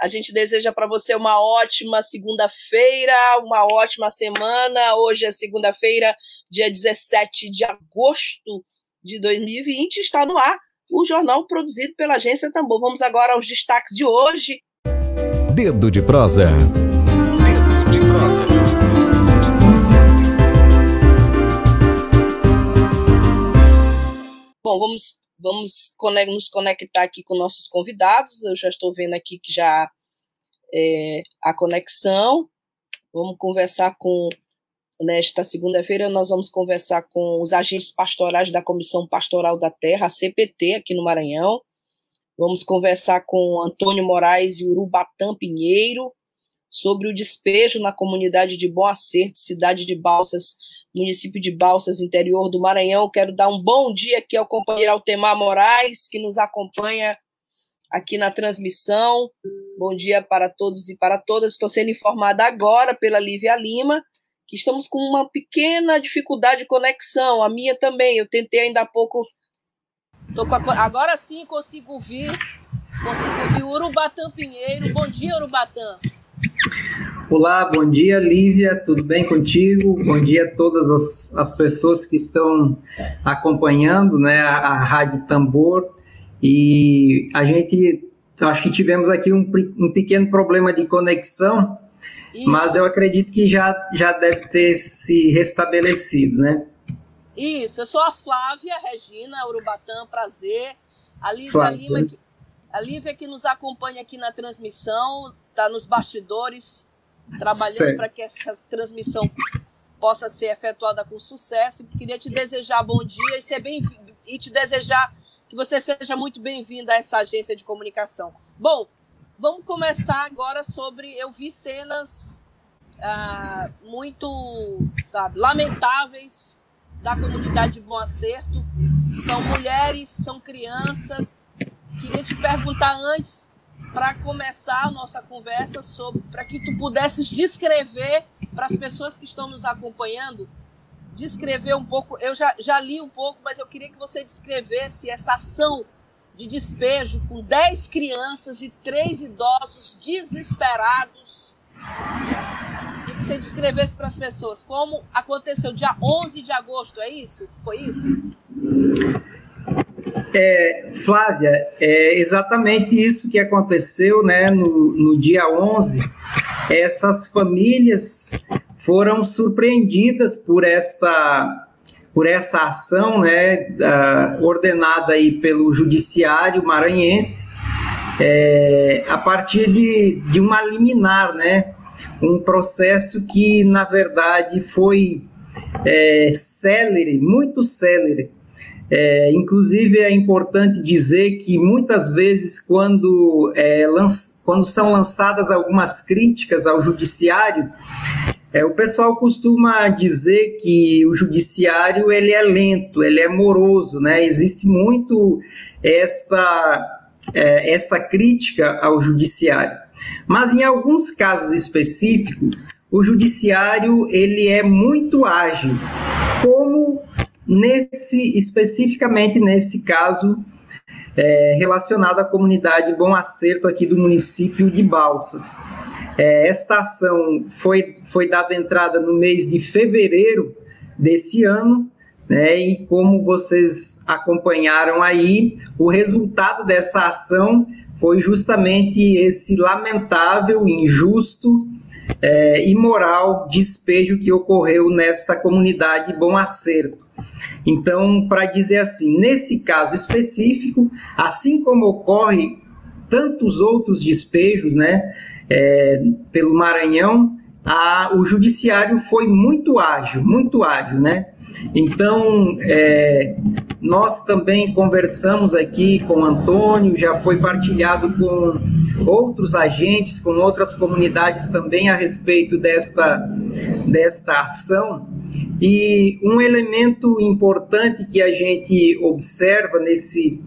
a gente deseja para você uma ótima segunda-feira, uma ótima semana. Hoje é segunda-feira, dia 17 de agosto de 2020. Está no ar o jornal produzido pela Agência Tambor. Vamos agora aos destaques de hoje. Dedo de prosa. Dedo de prosa. Bom, vamos Vamos nos conectar aqui com nossos convidados. Eu já estou vendo aqui que já é, a conexão. Vamos conversar com nesta segunda-feira nós vamos conversar com os agentes pastorais da Comissão Pastoral da Terra, a CPT, aqui no Maranhão. Vamos conversar com Antônio Moraes e Urubatã Pinheiro sobre o despejo na comunidade de Bom Acerto, cidade de Balsas, município de Balsas, interior do Maranhão. Quero dar um bom dia aqui ao companheiro Altemar Moraes, que nos acompanha aqui na transmissão. Bom dia para todos e para todas. Estou sendo informada agora pela Lívia Lima que estamos com uma pequena dificuldade de conexão. A minha também. Eu tentei ainda há pouco. A... Agora sim consigo ouvir. Consigo ouvir Urubatã Pinheiro. Bom dia, Urubatã. Olá, bom dia, Lívia, tudo bem contigo? Bom dia a todas as, as pessoas que estão acompanhando né, a, a Rádio Tambor. E a gente, acho que tivemos aqui um, um pequeno problema de conexão, Isso. mas eu acredito que já, já deve ter se restabelecido, né? Isso, eu sou a Flávia Regina Urubatã, prazer. A Lívia Lima, que, a Lívia que nos acompanha aqui na transmissão, está nos bastidores, trabalhando para que essa transmissão possa ser efetuada com sucesso. Queria te desejar bom dia e ser bem e te desejar que você seja muito bem-vinda a essa agência de comunicação. Bom, vamos começar agora sobre. Eu vi cenas ah, muito, sabe, lamentáveis da comunidade de Bom Acerto. São mulheres, são crianças. Queria te perguntar antes para começar a nossa conversa sobre para que tu pudesses descrever para as pessoas que estão nos acompanhando, descrever um pouco, eu já, já li um pouco, mas eu queria que você descrevesse essa ação de despejo com 10 crianças e três idosos desesperados. E que você descrevesse para as pessoas como aconteceu dia 11 de agosto, é isso? Foi isso? É, Flávia, é exatamente isso que aconteceu né, no, no dia 11. Essas famílias foram surpreendidas por esta por essa ação né, uh, ordenada aí pelo judiciário maranhense é, a partir de, de uma liminar, né, um processo que na verdade foi é, célere, muito célere, é, inclusive, é importante dizer que muitas vezes, quando, é, quando são lançadas algumas críticas ao judiciário, é, o pessoal costuma dizer que o judiciário ele é lento, ele é moroso, né? Existe muito esta, é, essa crítica ao judiciário. Mas em alguns casos específicos, o judiciário ele é muito ágil, como nesse especificamente nesse caso é, relacionado à comunidade Bom Acerto aqui do município de Balsas. É, esta ação foi, foi dada entrada no mês de fevereiro desse ano, né, e como vocês acompanharam aí, o resultado dessa ação foi justamente esse lamentável, injusto, é, imoral despejo que ocorreu nesta comunidade Bom Acerto. Então, para dizer assim, nesse caso específico, assim como ocorre tantos outros despejos, né, é, pelo Maranhão, a, o judiciário foi muito ágil, muito ágil, né? Então, é, nós também conversamos aqui com o Antônio, já foi partilhado com outros agentes, com outras comunidades também a respeito desta, desta ação. E um elemento importante que a gente observa nesse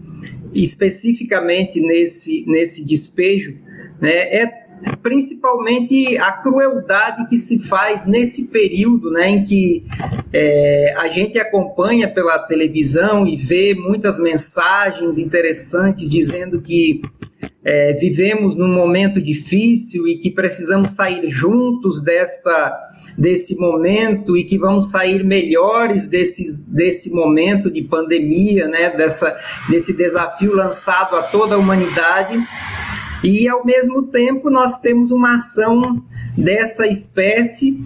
especificamente nesse, nesse despejo né, é principalmente a crueldade que se faz nesse período né, em que é, a gente acompanha pela televisão e vê muitas mensagens interessantes dizendo que é, vivemos num momento difícil e que precisamos sair juntos desta desse momento e que vamos sair melhores desse, desse momento de pandemia, né, dessa, desse desafio lançado a toda a humanidade. E, ao mesmo tempo, nós temos uma ação dessa espécie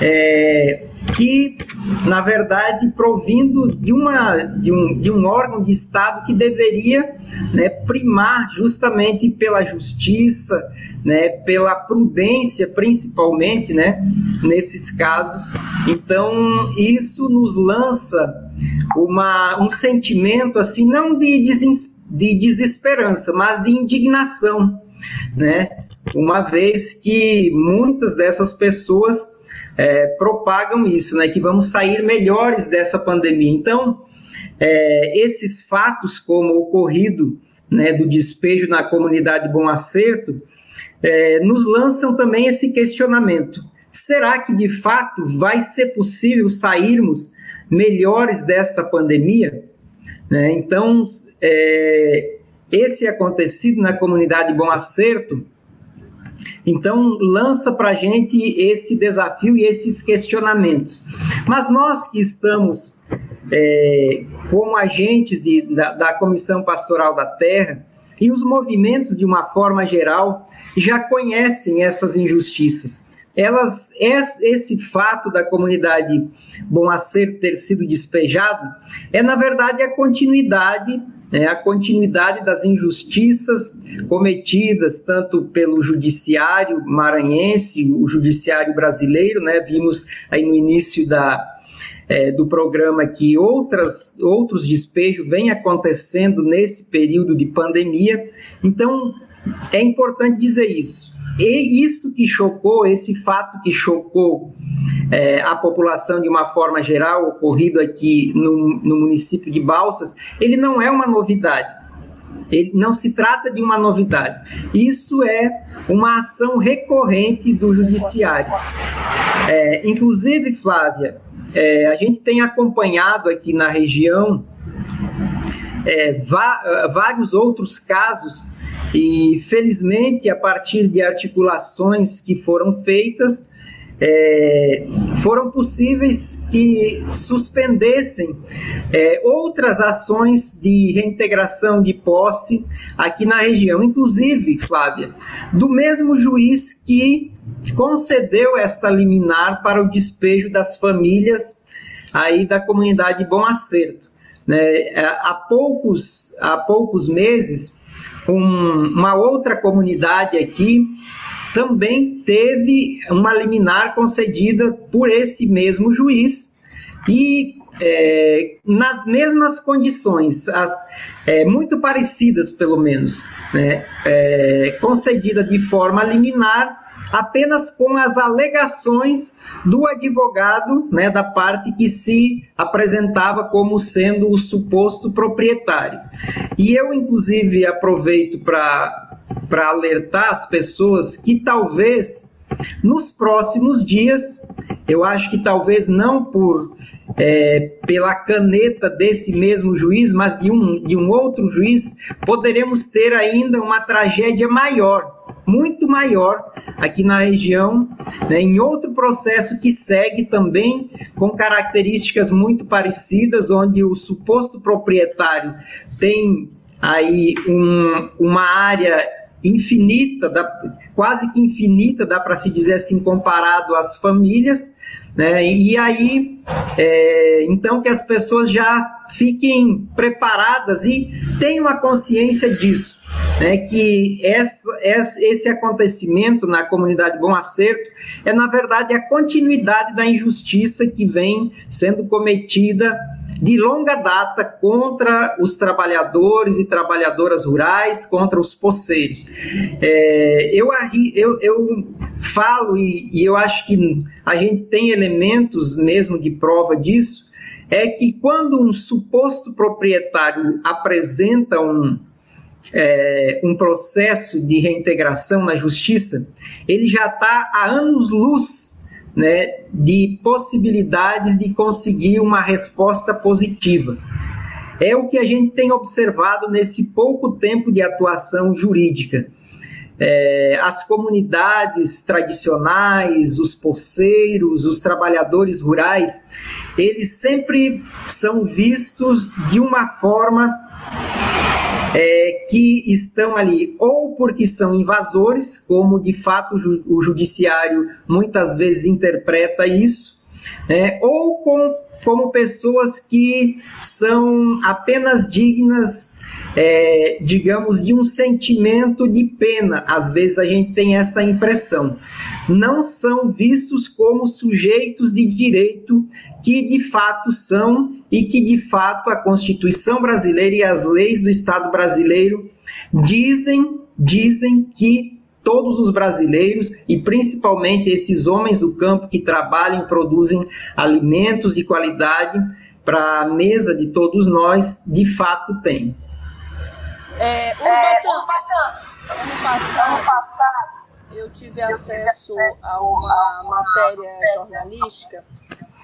é, que, na verdade, provindo de, uma, de, um, de um órgão de Estado que deveria né, primar justamente pela justiça, né, pela prudência, principalmente, né, nesses casos. Então, isso nos lança uma, um sentimento, assim, não de desespero, de desesperança, mas de indignação, né? Uma vez que muitas dessas pessoas é, propagam isso, né? Que vamos sair melhores dessa pandemia. Então, é, esses fatos, como o ocorrido né, do despejo na comunidade Bom Acerto, é, nos lançam também esse questionamento: será que de fato vai ser possível sairmos melhores desta pandemia? Né? Então, é, esse acontecido na comunidade Bom Acerto, então lança para a gente esse desafio e esses questionamentos. Mas nós que estamos é, como agentes de, da, da Comissão Pastoral da Terra e os movimentos de uma forma geral já conhecem essas injustiças elas esse fato da comunidade Bom Acerto ter sido despejado é na verdade a continuidade é a continuidade das injustiças cometidas tanto pelo judiciário maranhense, o judiciário brasileiro, né? Vimos aí no início da, é, do programa que outras, outros despejos vêm acontecendo nesse período de pandemia. Então, é importante dizer isso. E isso que chocou, esse fato que chocou é, a população de uma forma geral, ocorrido aqui no, no município de Balsas, ele não é uma novidade. Ele não se trata de uma novidade. Isso é uma ação recorrente do judiciário. É, inclusive, Flávia, é, a gente tem acompanhado aqui na região é, vários outros casos e, felizmente, a partir de articulações que foram feitas, é, foram possíveis que suspendessem é, outras ações de reintegração de posse aqui na região, inclusive, Flávia, do mesmo juiz que concedeu esta liminar para o despejo das famílias aí da comunidade Bom Acerto. Né? É, há, poucos, há poucos meses, um, uma outra comunidade aqui também teve uma liminar concedida por esse mesmo juiz e é, nas mesmas condições, as, é, muito parecidas pelo menos, né, é, concedida de forma liminar apenas com as alegações do advogado, né, da parte que se apresentava como sendo o suposto proprietário. E eu, inclusive, aproveito para alertar as pessoas que talvez nos próximos dias, eu acho que talvez não por é, pela caneta desse mesmo juiz, mas de um, de um outro juiz, poderemos ter ainda uma tragédia maior muito maior aqui na região, né, em outro processo que segue também com características muito parecidas, onde o suposto proprietário tem aí um, uma área infinita, da, quase que infinita, dá para se dizer assim, comparado às famílias, né? E aí, é, então que as pessoas já fiquem preparadas e tenham a consciência disso né, que essa, esse acontecimento na comunidade Bom Acerto é, na verdade, a continuidade da injustiça que vem sendo cometida de longa data contra os trabalhadores e trabalhadoras rurais, contra os poceiros. É, eu, eu, eu falo, e, e eu acho que a gente tem elementos mesmo de prova disso, é que quando um suposto proprietário apresenta um, é, um processo de reintegração na justiça, ele já está há anos-luz né, de possibilidades de conseguir uma resposta positiva. É o que a gente tem observado nesse pouco tempo de atuação jurídica. É, as comunidades tradicionais, os poceiros, os trabalhadores rurais, eles sempre são vistos de uma forma é, que estão ali ou porque são invasores, como de fato o judiciário muitas vezes interpreta isso, é, ou com, como pessoas que são apenas dignas é, digamos, de um sentimento de pena. Às vezes a gente tem essa impressão. Não são vistos como sujeitos de direito que de fato são e que de fato a Constituição brasileira e as leis do Estado brasileiro dizem dizem que todos os brasileiros e principalmente esses homens do campo que trabalham e produzem alimentos de qualidade para a mesa de todos nós, de fato têm. É, Urbatã, ano passado, eu tive acesso a uma matéria jornalística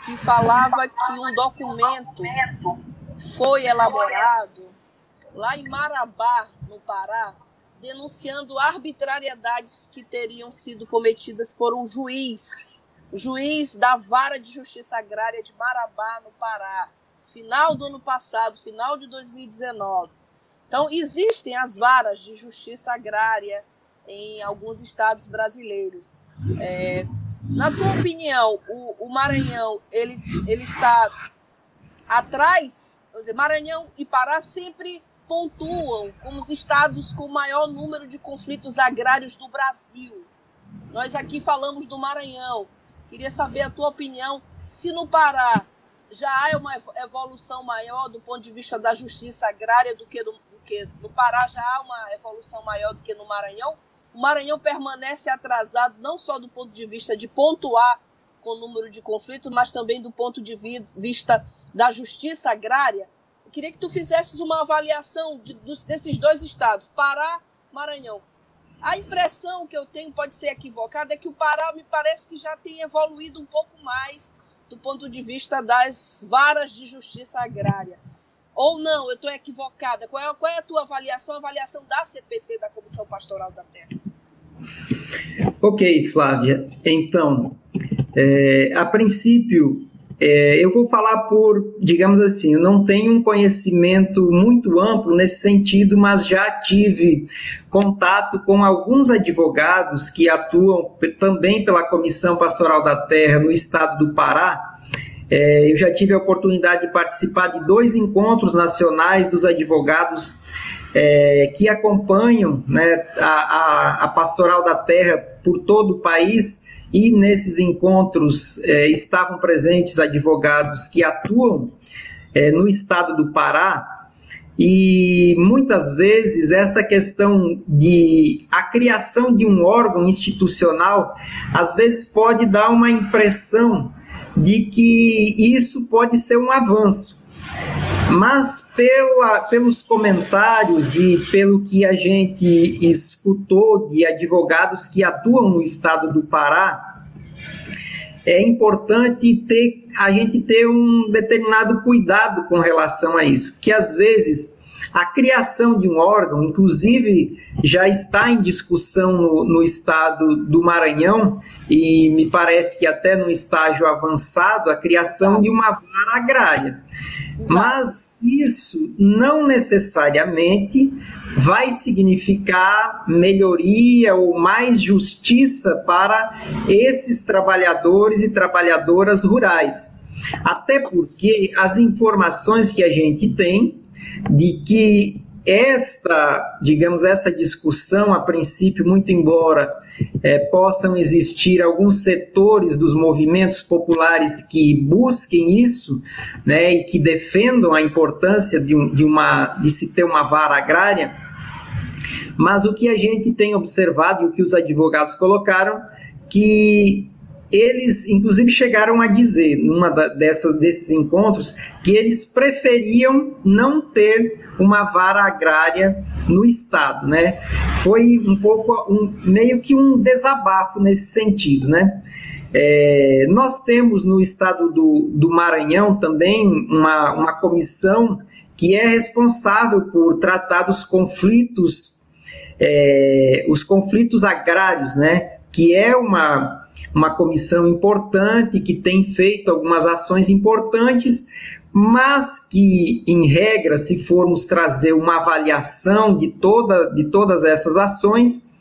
que falava que um documento foi elaborado lá em Marabá, no Pará, denunciando arbitrariedades que teriam sido cometidas por um juiz, juiz da Vara de Justiça Agrária de Marabá, no Pará, final do ano passado, final de 2019. Então, existem as varas de justiça agrária em alguns estados brasileiros. É, na tua opinião, o, o, Maranhão ele, ele está atrás? Dizer, Maranhão e Pará sempre pontuam como os estados com maior número de conflitos agrários do Brasil. Nós aqui falamos do Maranhão. Queria saber a tua opinião se no Pará já há uma evolução maior do ponto de vista da justiça agrária do que no, porque no Pará já há uma evolução maior do que no Maranhão. O Maranhão permanece atrasado não só do ponto de vista de pontuar com o número de conflitos, mas também do ponto de vista da justiça agrária. Eu queria que tu fizesses uma avaliação de, dos, desses dois estados, Pará Maranhão. A impressão que eu tenho, pode ser equivocada, é que o Pará me parece que já tem evoluído um pouco mais do ponto de vista das varas de justiça agrária. Ou não, eu estou equivocada. Qual é, qual é a tua avaliação, a avaliação da CPT, da Comissão Pastoral da Terra? Ok, Flávia. Então, é, a princípio, é, eu vou falar por, digamos assim, eu não tenho um conhecimento muito amplo nesse sentido, mas já tive contato com alguns advogados que atuam também pela Comissão Pastoral da Terra no estado do Pará é, eu já tive a oportunidade de participar de dois encontros nacionais dos advogados é, que acompanham né, a, a, a, pastoral da terra por todo o país. E nesses encontros é, estavam presentes advogados que atuam é, no estado do Pará. E muitas vezes essa questão de a criação de um órgão institucional às vezes pode dar uma impressão de que isso pode ser um avanço. Mas pela, pelos comentários e pelo que a gente escutou de advogados que atuam no estado do Pará, é importante ter a gente ter um determinado cuidado com relação a isso, porque às vezes a criação de um órgão, inclusive, já está em discussão no, no estado do Maranhão, e me parece que até no estágio avançado, a criação de uma vara agrária. Exato. Mas isso não necessariamente vai significar melhoria ou mais justiça para esses trabalhadores e trabalhadoras rurais. Até porque as informações que a gente tem de que esta, digamos, essa discussão, a princípio, muito embora é, possam existir alguns setores dos movimentos populares que busquem isso, né, e que defendam a importância de, um, de, uma, de se ter uma vara agrária, mas o que a gente tem observado e o que os advogados colocaram, que eles, inclusive, chegaram a dizer, numa dessas, desses encontros, que eles preferiam não ter uma vara agrária no Estado, né? Foi um pouco, um, meio que um desabafo nesse sentido, né? É, nós temos no estado do, do Maranhão também uma, uma comissão que é responsável por tratar dos conflitos, é, os conflitos agrários, né? Que é uma uma comissão importante que tem feito algumas ações importantes, mas que, em regra, se formos trazer uma avaliação de, toda, de todas essas ações,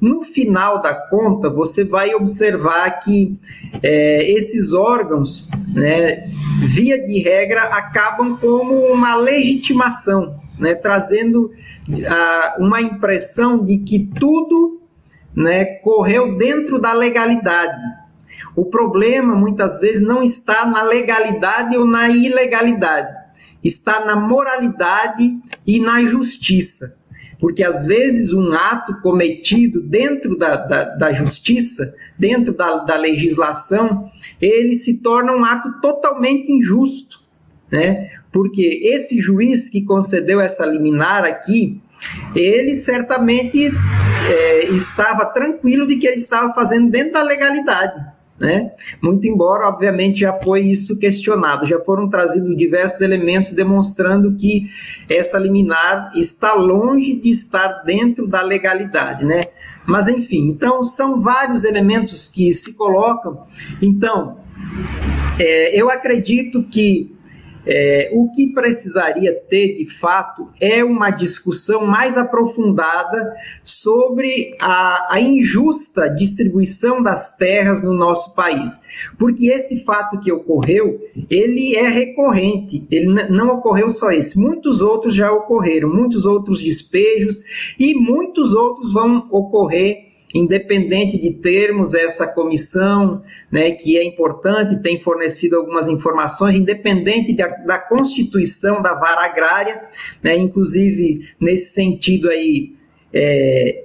no final da conta, você vai observar que é, esses órgãos, né, via de regra, acabam como uma legitimação, né, trazendo uh, uma impressão de que tudo né, correu dentro da legalidade. O problema muitas vezes não está na legalidade ou na ilegalidade, está na moralidade e na justiça. Porque às vezes um ato cometido dentro da, da, da justiça, dentro da, da legislação, ele se torna um ato totalmente injusto. Né? Porque esse juiz que concedeu essa liminar aqui, ele certamente é, estava tranquilo de que ele estava fazendo dentro da legalidade. Né? Muito embora, obviamente, já foi isso questionado, já foram trazidos diversos elementos demonstrando que essa liminar está longe de estar dentro da legalidade, né? Mas enfim, então são vários elementos que se colocam. Então, é, eu acredito que é, o que precisaria ter, de fato, é uma discussão mais aprofundada sobre a, a, injusta distribuição das terras no nosso país. Porque esse fato que ocorreu, ele é recorrente, ele não ocorreu só esse, muitos outros já ocorreram, muitos outros despejos e muitos outros vão ocorrer independente de termos essa comissão, né, que é importante, tem fornecido algumas informações, independente da, da constituição da vara agrária, né, inclusive nesse sentido aí, é,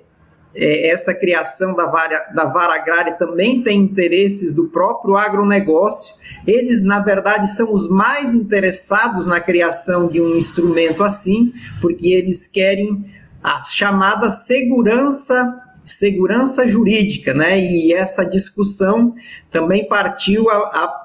é, essa criação da vara, da vara agrária também tem interesses do próprio agronegócio. Eles, na verdade, são os mais interessados na criação de um instrumento assim, porque eles querem a chamada segurança segurança jurídica, né? E essa discussão também partiu a,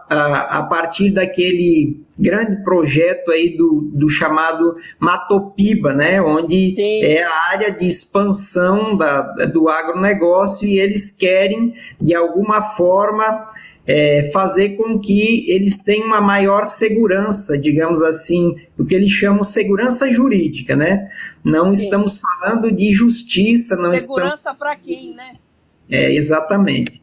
a, a partir daquele grande projeto aí do, do chamado Matopiba, né? Onde Sim. é a área de expansão da, do agronegócio e eles querem, de alguma forma, é, fazer com que eles tenham uma maior segurança, digamos assim, do que eles chamam segurança jurídica, né? Não Sim. estamos falando de justiça, não segurança estamos... para quem, né? É, exatamente.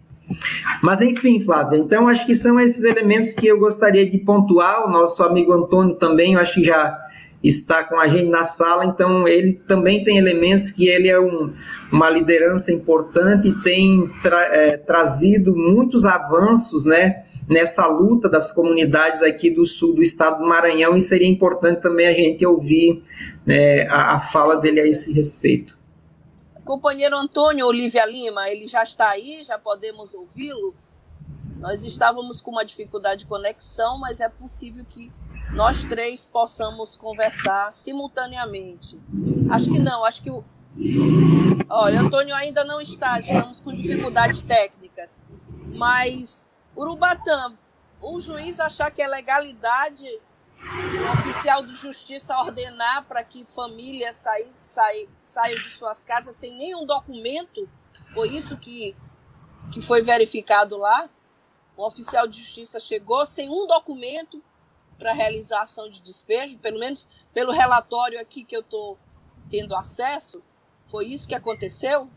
Mas enfim, Flávia, então acho que são esses elementos que eu gostaria de pontuar. O nosso amigo Antônio também, eu acho que já está com a gente na sala, então ele também tem elementos que ele é um, uma liderança importante e tem tra, é, trazido muitos avanços, né? Nessa luta das comunidades aqui do sul do estado do Maranhão, e seria importante também a gente ouvir né, a, a fala dele a esse respeito. Companheiro Antônio Olivia Lima, ele já está aí, já podemos ouvi-lo. Nós estávamos com uma dificuldade de conexão, mas é possível que nós três possamos conversar simultaneamente. Acho que não, acho que o. Olha, Antônio ainda não está, estamos com dificuldades técnicas. Mas, Urubatã, o juiz achar que é legalidade o oficial de justiça ordenar para que famílias saí, saí, saiam de suas casas sem nenhum documento, foi isso que, que foi verificado lá. O oficial de justiça chegou sem um documento para realização de despejo, pelo menos pelo relatório aqui que eu estou tendo acesso. Foi isso que aconteceu?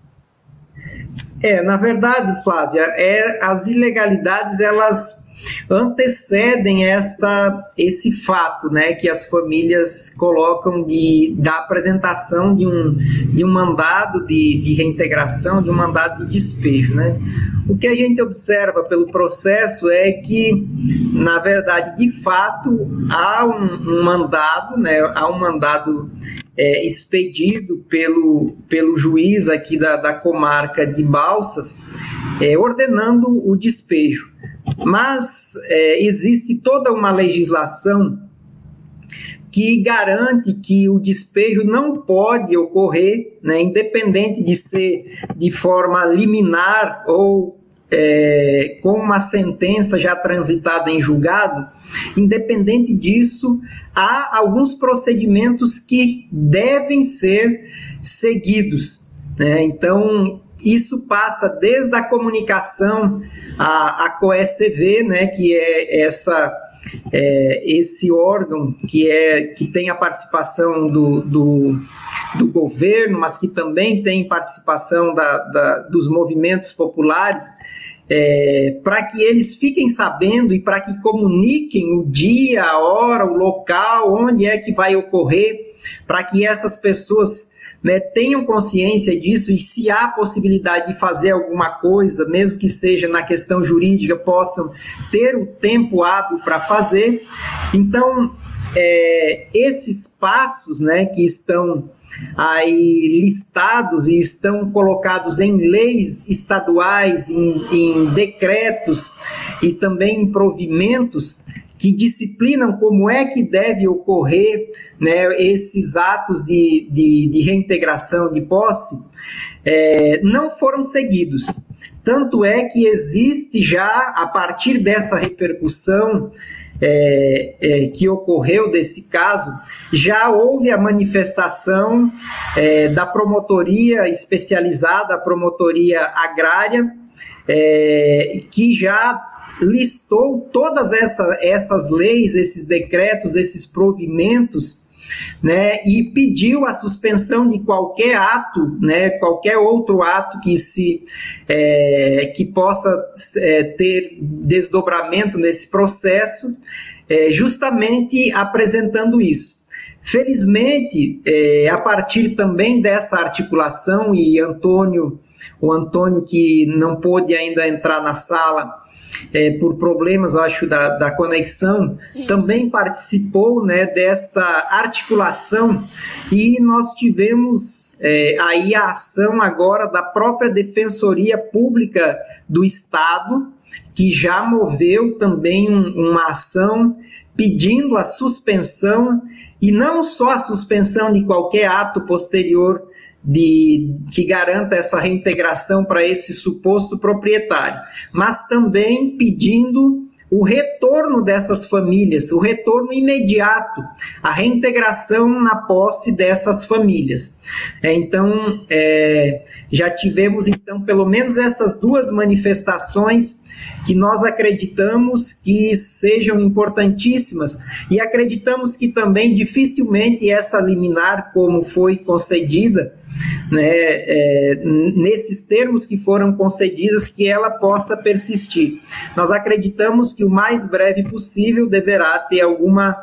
É, na verdade, Flávia, é, as ilegalidades elas antecedem esta, esse fato, né, que as famílias colocam de, da apresentação de um, de um mandado de, de reintegração, de um mandado de despejo, né. O que a gente observa pelo processo é que, na verdade, de fato, há um, um mandado, né, há um mandado é, expedido pelo, pelo juiz aqui da, da comarca de Balsas, é, ordenando o despejo. Mas é, existe toda uma legislação que garante que o despejo não pode ocorrer, né, independente de ser de forma liminar ou é, com uma sentença já transitada em julgado, independente disso, há alguns procedimentos que devem ser seguidos. Né? Então, isso passa desde a comunicação à, à COECV, né, que é essa é, esse órgão que é que tem a participação do, do, do governo, mas que também tem participação da, da dos movimentos populares, é, para que eles fiquem sabendo e para que comuniquem o dia, a hora, o local, onde é que vai ocorrer, para que essas pessoas né, tenham consciência disso e se há possibilidade de fazer alguma coisa, mesmo que seja na questão jurídica, possam ter o tempo hábil para fazer. Então, é, esses passos né, que estão aí listados e estão colocados em leis estaduais, em, em decretos e também em provimentos, que disciplinam como é que deve ocorrer né, esses atos de, de, de reintegração de posse, é, não foram seguidos. Tanto é que existe já, a partir dessa repercussão é, é, que ocorreu desse caso, já houve a manifestação é, da promotoria especializada, a promotoria agrária, é, que já listou todas essa, essas leis, esses decretos, esses provimentos, né, e pediu a suspensão de qualquer ato, né, qualquer outro ato que se é, que possa é, ter desdobramento nesse processo, é, justamente apresentando isso. Felizmente, é, a partir também dessa articulação e Antônio, o Antônio que não pôde ainda entrar na sala, é, por problemas, acho, da, da conexão, Isso. também participou né, desta articulação e nós tivemos é, aí a ação agora da própria Defensoria Pública do Estado, que já moveu também um, uma ação pedindo a suspensão e não só a suspensão de qualquer ato posterior de, que garanta essa reintegração para esse suposto proprietário, mas também pedindo o retorno dessas famílias, o retorno imediato, a reintegração na posse dessas famílias. É, então, é, já tivemos então pelo menos essas duas manifestações que nós acreditamos que sejam importantíssimas e acreditamos que também dificilmente essa liminar, como foi concedida, né, é, nesses termos que foram concedidos, que ela possa persistir. Nós acreditamos que o mais breve possível deverá ter alguma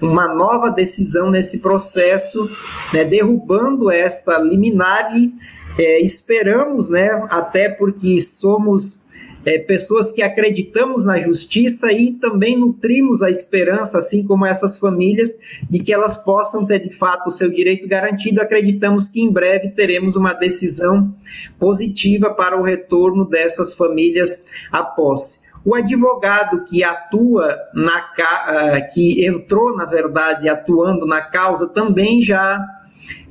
uma nova decisão nesse processo, né, derrubando esta liminar e é, esperamos, né, até porque somos é, pessoas que acreditamos na justiça e também nutrimos a esperança, assim como essas famílias, de que elas possam ter de fato o seu direito garantido. Acreditamos que em breve teremos uma decisão positiva para o retorno dessas famílias à posse. O advogado que atua na ah, que entrou, na verdade, atuando na causa, também já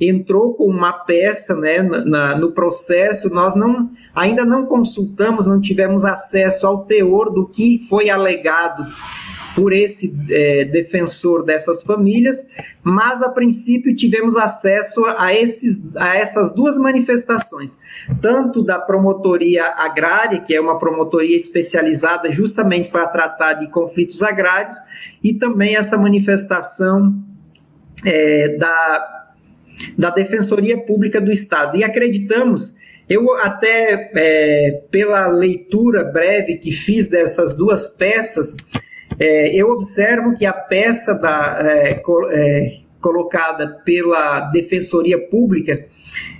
entrou com uma peça né, na, no processo, nós não, ainda não consultamos, não tivemos acesso ao teor do que foi alegado por esse é, defensor dessas famílias, mas a princípio tivemos acesso a, esses, a essas duas manifestações, tanto da promotoria agrária, que é uma promotoria especializada justamente para tratar de conflitos agrários, e também essa manifestação é, da da Defensoria Pública do Estado. E acreditamos Eu até, é, pela leitura breve que fiz dessas duas peças, é, eu observo que a peça da, é, é colocada pela Defensoria Pública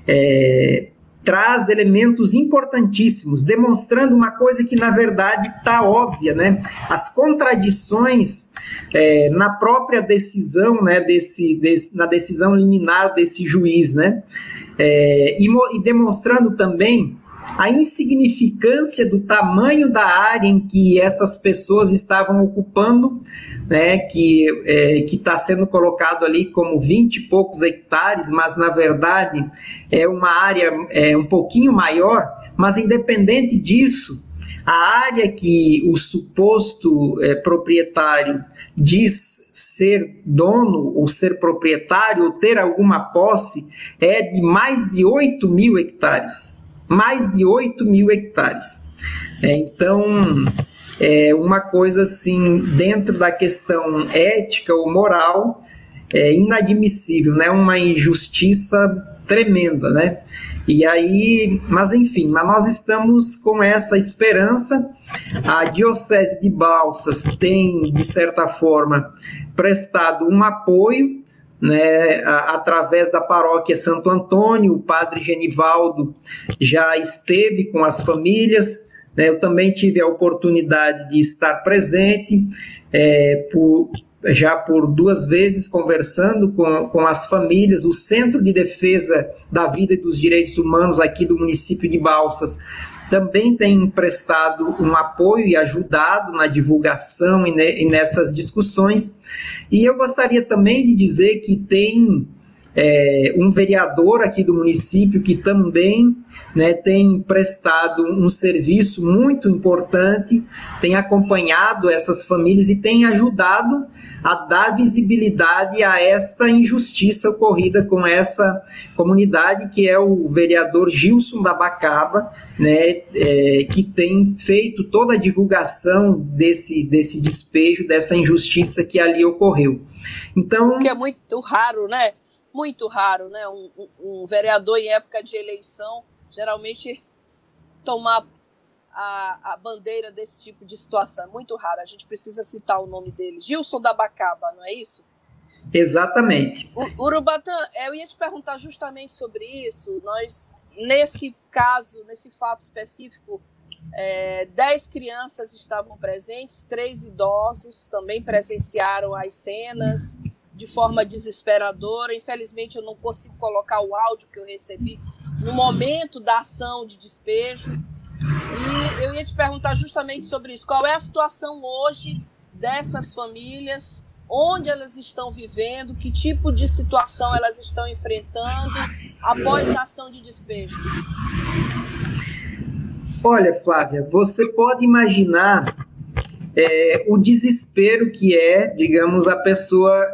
é, traz elementos importantíssimos, demonstrando uma coisa que na verdade está óbvia, né? As contradições é, na própria decisão, né? Desse, desse, na decisão liminar desse juiz, né? É, e, e demonstrando também a insignificância do tamanho da área em que essas pessoas estavam ocupando, né, que é, está sendo colocado ali como 20 e poucos hectares, mas na verdade é uma área é, um pouquinho maior, mas independente disso, a área que o suposto é, proprietário diz ser dono ou ser proprietário ou ter alguma posse é de mais de 8 mil hectares mais de 8 mil hectares. É, então, é uma coisa assim, dentro da questão ética ou moral, é inadmissível, né? Uma injustiça tremenda, né? E aí, mas enfim, mas nós estamos com essa esperança. A Diocese de Balsas tem, de certa forma, prestado um apoio né, através da paróquia Santo Antônio, o padre Genivaldo já esteve com as famílias, né, eu também tive a oportunidade de estar presente, é, por, já por duas vezes conversando com, com as famílias, o Centro de Defesa da Vida e dos Direitos Humanos aqui do município de Balsas também tem prestado um apoio e ajudado na divulgação e, ne, e nessas discussões. E eu gostaria também de dizer que tem é, um vereador aqui do município que também né, tem prestado um serviço muito importante, tem acompanhado essas famílias e tem ajudado a dar visibilidade a esta injustiça ocorrida com essa comunidade, que é o vereador Gilson da Bacaba, né, é, que tem feito toda a divulgação desse, desse despejo, dessa injustiça que ali ocorreu. Então, que é muito raro, né? Muito raro, né? Um, um, vereador em época de eleição geralmente tomar a, a, bandeira desse tipo de situação. É muito raro. A gente precisa citar o nome dele. Gilson da Bacaba, não é isso? Exatamente. Urubatã, eu ia te perguntar justamente sobre isso. Nós, nesse caso, nesse fato específico, é, dez crianças estavam presentes, três idosos também presenciaram as cenas de forma desesperadora. Infelizmente, eu não consigo colocar o áudio que eu recebi no momento da ação de despejo. E eu ia te perguntar justamente sobre isso. Qual é a situação hoje dessas famílias? Onde elas estão vivendo? Que tipo de situação elas estão enfrentando após a ação de despejo? Olha, Flávia, você pode imaginar é, o desespero que é, digamos, a pessoa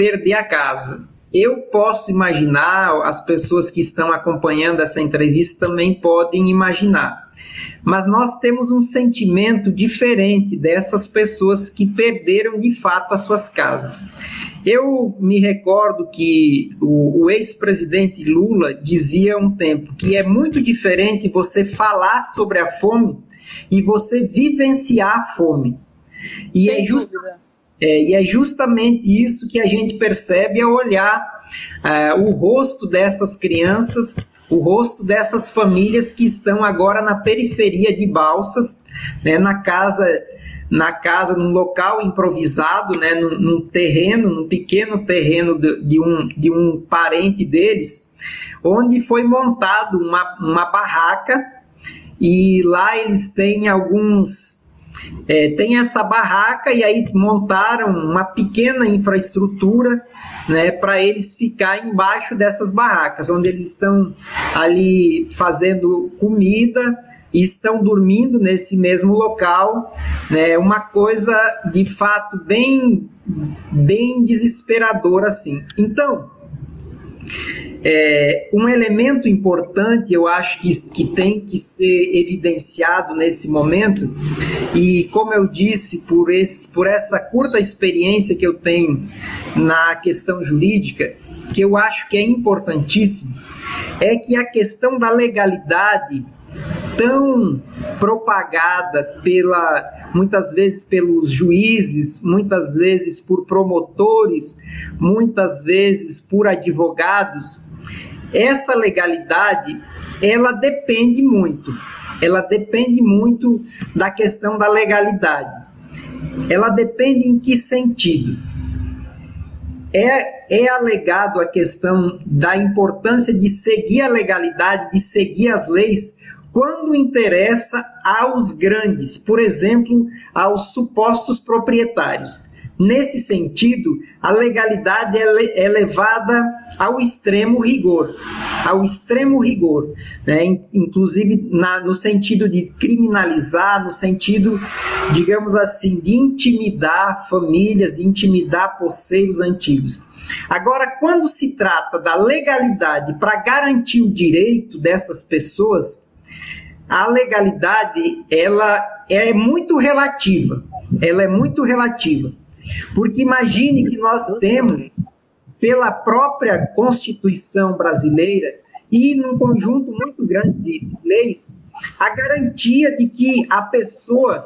perder a casa. Eu posso imaginar, as pessoas que estão acompanhando essa entrevista também podem imaginar. Mas nós temos um sentimento diferente dessas pessoas que perderam de fato as suas casas. Eu me recordo que o, o ex-presidente Lula dizia um tempo que é muito diferente você falar sobre a fome e você vivenciar a fome. E Sem é justamente é, e é justamente isso que a gente percebe ao olhar é, o rosto dessas crianças, o rosto dessas famílias que estão agora na periferia de Balsas, né, na casa na casa, num local improvisado, né, num, num terreno, num pequeno terreno de, de, um, de um parente deles, onde foi montado uma, uma barraca e lá eles têm alguns é, tem essa barraca e aí montaram uma pequena infraestrutura né, para eles ficar embaixo dessas barracas, onde eles estão ali fazendo comida e estão dormindo nesse mesmo local, né, uma coisa de fato bem, bem desesperadora assim. Então, é, um elemento importante, eu acho que, que tem que ser evidenciado nesse momento, e como eu disse, por, esse, por essa curta experiência que eu tenho na questão jurídica, que eu acho que é importantíssimo, é que a questão da legalidade tão propagada pela muitas vezes pelos juízes, muitas vezes por promotores, muitas vezes por advogados, essa legalidade ela depende muito. Ela depende muito da questão da legalidade. Ela depende em que sentido? É, é alegado a questão da importância de seguir a legalidade, de seguir as leis, quando interessa aos grandes, por exemplo, aos supostos proprietários. Nesse sentido, a legalidade é levada ao extremo rigor, ao extremo rigor, né? inclusive na, no sentido de criminalizar, no sentido, digamos assim, de intimidar famílias, de intimidar poceiros antigos. Agora, quando se trata da legalidade para garantir o direito dessas pessoas, a legalidade ela é muito relativa. Ela é muito relativa. Porque imagine que nós temos, pela própria Constituição brasileira e num conjunto muito grande de leis, a garantia de que a pessoa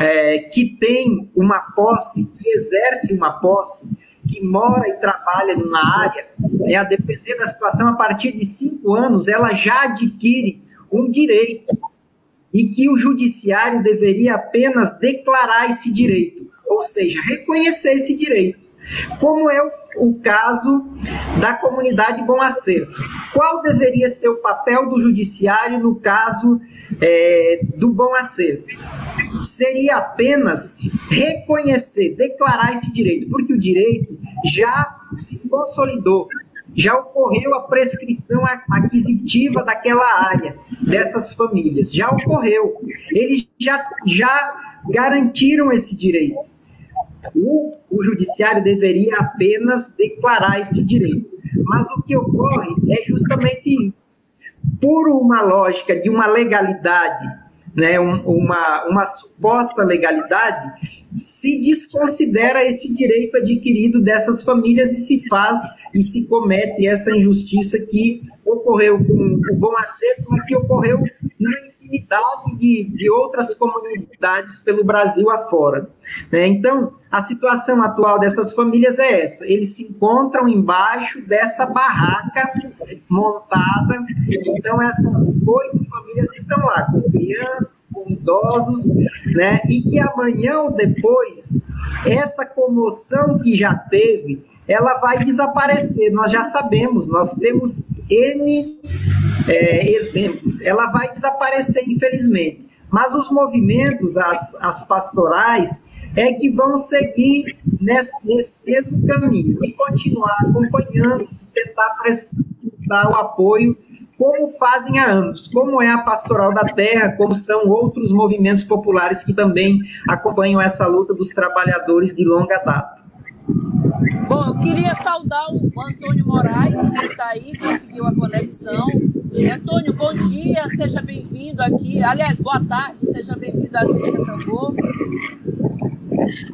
é, que tem uma posse, que exerce uma posse, que mora e trabalha numa área, é, a depender da situação, a partir de cinco anos, ela já adquire um direito e que o judiciário deveria apenas declarar esse direito, ou seja, reconhecer esse direito. Como é o, o caso da comunidade Bom Acerto. Qual deveria ser o papel do judiciário no caso é, do Bom Acerto? Seria apenas reconhecer, declarar esse direito, porque o direito já se consolidou, já ocorreu a prescrição aquisitiva daquela área, dessas famílias. Já ocorreu. Eles já, já garantiram esse direito. O, o judiciário deveria apenas declarar esse direito. Mas o que ocorre é justamente isso. Por uma lógica de uma legalidade, né, uma, uma suposta legalidade, se desconsidera esse direito adquirido dessas famílias e se faz e se comete essa injustiça que ocorreu com o Bom Acerto, mas que ocorreu na infinidade de, de outras comunidades pelo Brasil afora. Né? Então, a situação atual dessas famílias é essa: eles se encontram embaixo dessa barraca montada. Então, essas oito famílias estão lá, com crianças, com idosos, né? e que amanhã ou depois, essa comoção que já teve ela vai desaparecer. Nós já sabemos, nós temos N é, exemplos. Ela vai desaparecer, infelizmente. Mas os movimentos, as, as pastorais, é que vão seguir nesse, nesse mesmo caminho e continuar acompanhando, tentar prestar o apoio como fazem há anos, como é a Pastoral da Terra, como são outros movimentos populares que também acompanham essa luta dos trabalhadores de longa data. Bom, eu queria saudar o Antônio Moraes, que está aí, conseguiu a conexão. Antônio, bom dia, seja bem-vindo aqui. Aliás, boa tarde, seja bem-vindo à Agência Tambor.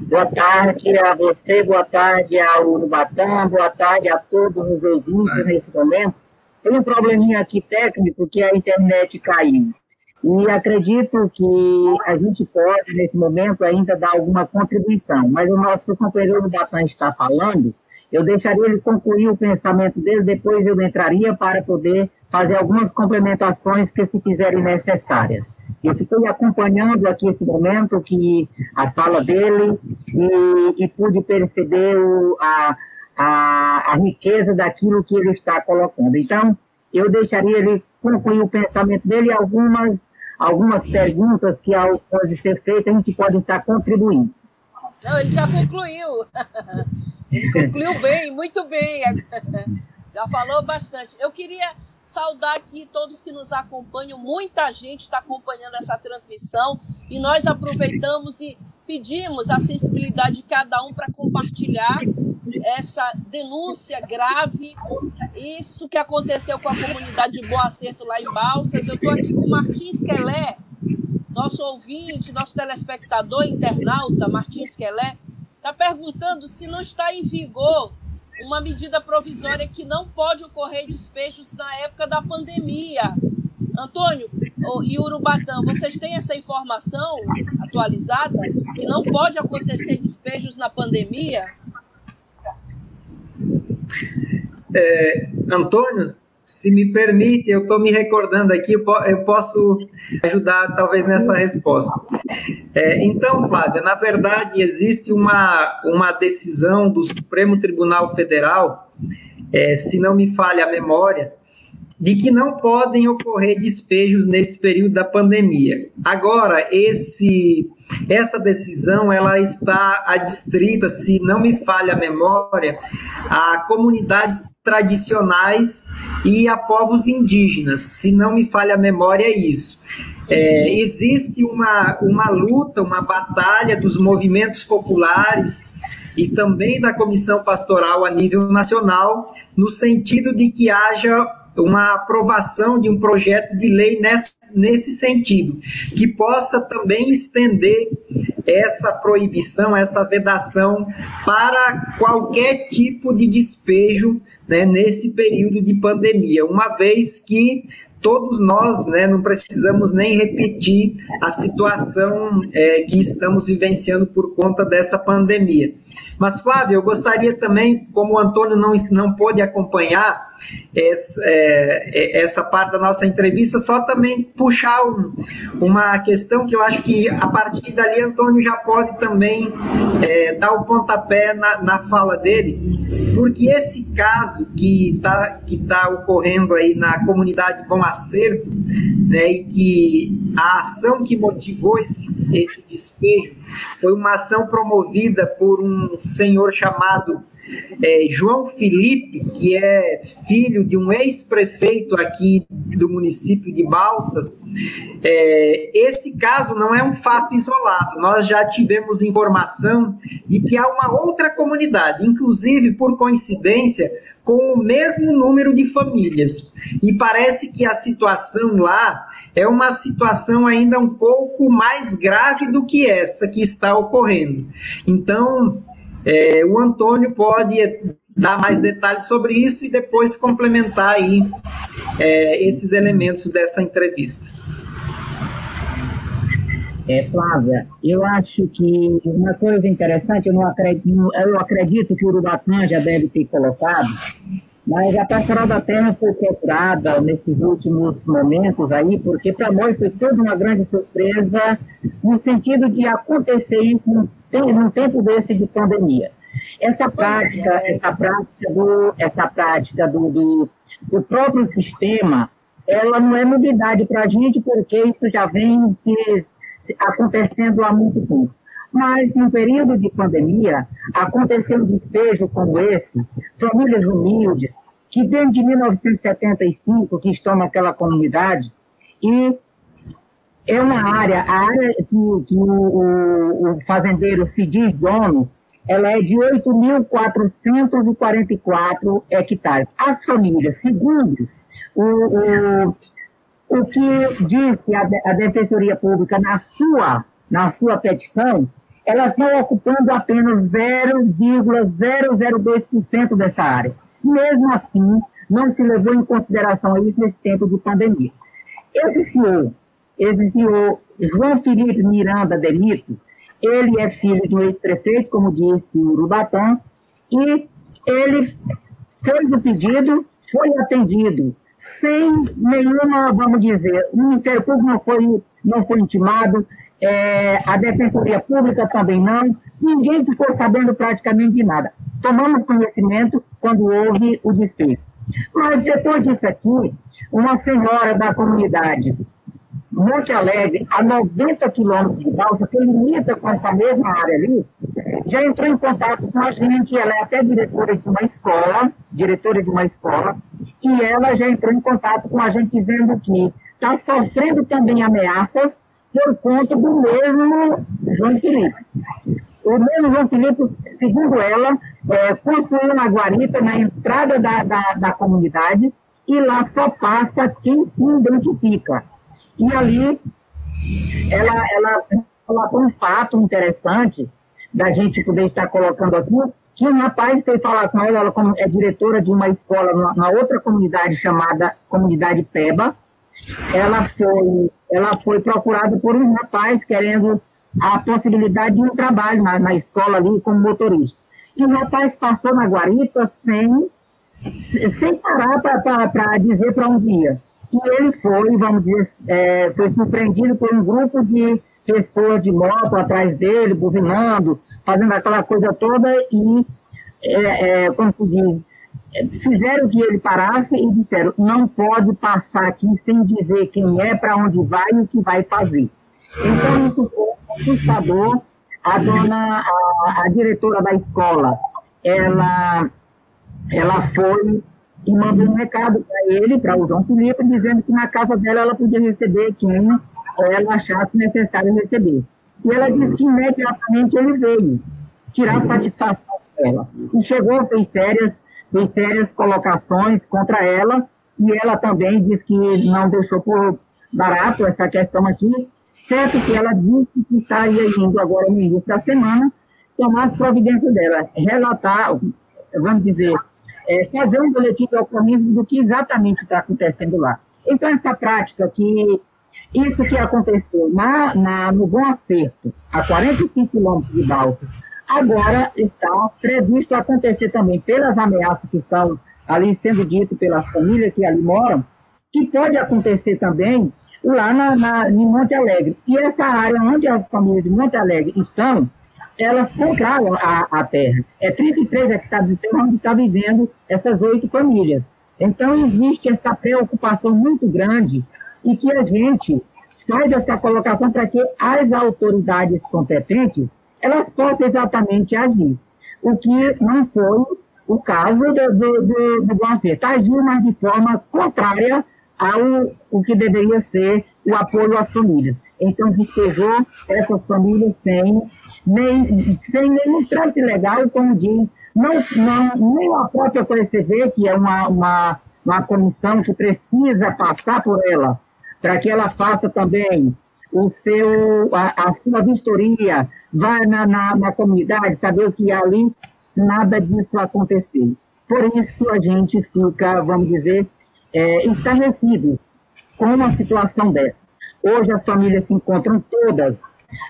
Boa tarde a você, boa tarde ao Urubatã, boa tarde a todos os ouvintes nesse momento. Tem um probleminha aqui técnico que a internet caiu. E acredito que a gente pode, nesse momento, ainda dar alguma contribuição. Mas o nosso companheiro Batan está falando, eu deixaria ele concluir o pensamento dele, depois eu entraria para poder fazer algumas complementações que se fizerem necessárias. Eu fiquei acompanhando aqui esse momento, que a fala dele, e, e pude perceber o, a, a, a riqueza daquilo que ele está colocando. Então, eu deixaria ele concluir o pensamento dele e algumas algumas perguntas que ao pode ser feitas, a gente pode estar contribuindo. Não, ele já concluiu. Ele concluiu bem, muito bem. Já falou bastante. Eu queria saudar aqui todos que nos acompanham. Muita gente está acompanhando essa transmissão e nós aproveitamos e pedimos a sensibilidade de cada um para compartilhar essa denúncia grave, isso que aconteceu com a comunidade de Boa Acerto lá em Balsas. Eu estou aqui com Martins Quelé, nosso ouvinte, nosso telespectador, internauta, Martins Quelé, está perguntando se não está em vigor uma medida provisória que não pode ocorrer despejos na época da pandemia. Antônio e Urubatã, vocês têm essa informação atualizada que não pode acontecer despejos na pandemia? É, Antônio, se me permite, eu estou me recordando aqui, eu posso ajudar talvez nessa resposta. É, então, Flávia, na verdade existe uma, uma decisão do Supremo Tribunal Federal, é, se não me falha a memória, de que não podem ocorrer despejos nesse período da pandemia. Agora, esse essa decisão ela está adstrita, se não me falha a memória, a comunidades tradicionais e a povos indígenas. Se não me falha a memória, é isso. É, existe uma, uma luta, uma batalha dos movimentos populares e também da comissão pastoral a nível nacional, no sentido de que haja uma aprovação de um projeto de lei nesse, nesse sentido, que possa também estender essa proibição, essa vedação para qualquer tipo de despejo né, nesse período de pandemia, uma vez que todos nós né, não precisamos nem repetir a situação é, que estamos vivenciando por conta dessa pandemia. Mas, Flávio, eu gostaria também, como o Antônio não, não pôde acompanhar essa, é, é, essa parte da nossa entrevista, só também puxar um, uma questão que eu acho que a partir dali Antônio já pode também é, dar o pontapé na, na fala dele, porque esse caso que está que tá ocorrendo aí na comunidade Bom Acerto, né, e que a ação que motivou esse, esse despejo foi uma ação promovida por um senhor chamado é, João Felipe, que é filho de um ex-prefeito aqui do município de Balsas, é, esse caso não é um fato isolado. Nós já tivemos informação de que há uma outra comunidade, inclusive por coincidência, com o mesmo número de famílias. E parece que a situação lá é uma situação ainda um pouco mais grave do que essa que está ocorrendo. Então, é, o Antônio pode dar mais detalhes sobre isso e depois complementar aí é, esses elementos dessa entrevista. É, Flávia, eu acho que uma coisa interessante, eu, acredito, eu acredito que o Urubatã já deve ter colocado, mas a pastoral da terra foi quebrada nesses últimos momentos aí, porque para nós foi toda uma grande surpresa, no sentido de acontecer isso num tempo desse de pandemia. Essa prática, é. essa prática do, essa prática do, do, do próprio sistema, ela não é novidade para a gente, porque isso já vem se acontecendo há muito tempo. Mas, no período de pandemia, aconteceu um despejo como esse, famílias humildes, que desde 1975 que estão naquela comunidade, e é uma área, a área que, que o, o, fazendeiro se diz dono, ela é de 8.444 hectares. As famílias, segundo o, o o que disse a, a Defensoria Pública na sua, na sua petição, elas estão ocupando apenas 0,002% dessa área. Mesmo assim, não se levou em consideração isso nesse tempo de pandemia. Esse senhor, esse senhor João Felipe Miranda Delito, ele é filho um ex-prefeito, como disse o Urubatã, e ele fez o pedido, foi atendido sem nenhuma, vamos dizer, o Ministério Público não foi, não foi intimado, é, a Defensoria Pública também não, ninguém ficou sabendo praticamente de nada. Tomamos conhecimento quando houve o despejo. Mas depois disso aqui, uma senhora da comunidade Monte Alegre, a 90 quilômetros de Balsa, que limita com essa mesma área ali, já entrou em contato com a gente, ela é até diretora de uma escola, diretora de uma escola, e ela já entrou em contato com a gente dizendo que está sofrendo também ameaças por conta do mesmo João Felipe. O mesmo João Felipe, segundo ela, é, construiu uma guarita na entrada da, da, da comunidade e lá só passa quem se identifica. E ali, ela, ela, ela um fato interessante da gente poder estar colocando aqui, que um rapaz foi falar com ela, ela é diretora de uma escola na outra comunidade chamada Comunidade Peba. Ela foi, ela foi procurada por um rapaz querendo a possibilidade de um trabalho na, na escola ali como motorista. E o rapaz passou na guarita sem, sem parar para dizer para um dia. E ele foi, vamos dizer, é, foi surpreendido por um grupo de pessoas de moto atrás dele, buzinando, fazendo aquela coisa toda e, é, é, como se diz, fizeram que ele parasse e disseram, não pode passar aqui sem dizer quem é, para onde vai e o que vai fazer. Então, isso foi assustador. A dona, a, a diretora da escola, ela, ela foi e mandou um recado para ele, para o João Felipe, dizendo que na casa dela ela podia receber quem ela achasse necessário receber. E ela disse que imediatamente ele veio tirar satisfação dela. E chegou, fez sérias, fez sérias colocações contra ela, e ela também disse que não deixou por barato essa questão aqui, certo que ela disse que estaria indo agora no início da semana tomar as providências dela, relatar, vamos dizer, é, fazer um boletim de ocorrência do que exatamente está acontecendo lá. Então, essa prática que isso que aconteceu na, na, no Bom Acerto, a 45 quilômetros de Balsas, agora está previsto acontecer também pelas ameaças que estão ali sendo dito pelas famílias que ali moram, que pode acontecer também lá na, na, em Monte Alegre. E essa área onde as famílias de Monte Alegre estão, elas compraram a, a terra. É 33 hectares de terra onde está vivendo essas oito famílias. Então, existe essa preocupação muito grande e que a gente faz essa colocação para que as autoridades competentes elas possam exatamente agir. O que não foi o caso do, do, do, do Agiu, Agiu, mas de forma contrária ao o que deveria ser o apoio às famílias. Então, despejou essas famílias sem, nem, sem nenhum trânsito legal, como diz, não, não, nem a própria PCV, que é uma, uma, uma comissão que precisa passar por ela, para que ela faça também o seu, a, a sua vistoria, vá na, na, na, comunidade, saber que ali, nada disso aconteceu. Por isso a gente fica, vamos dizer, é, estarrecido com uma situação dessa. Hoje as famílias se encontram todas,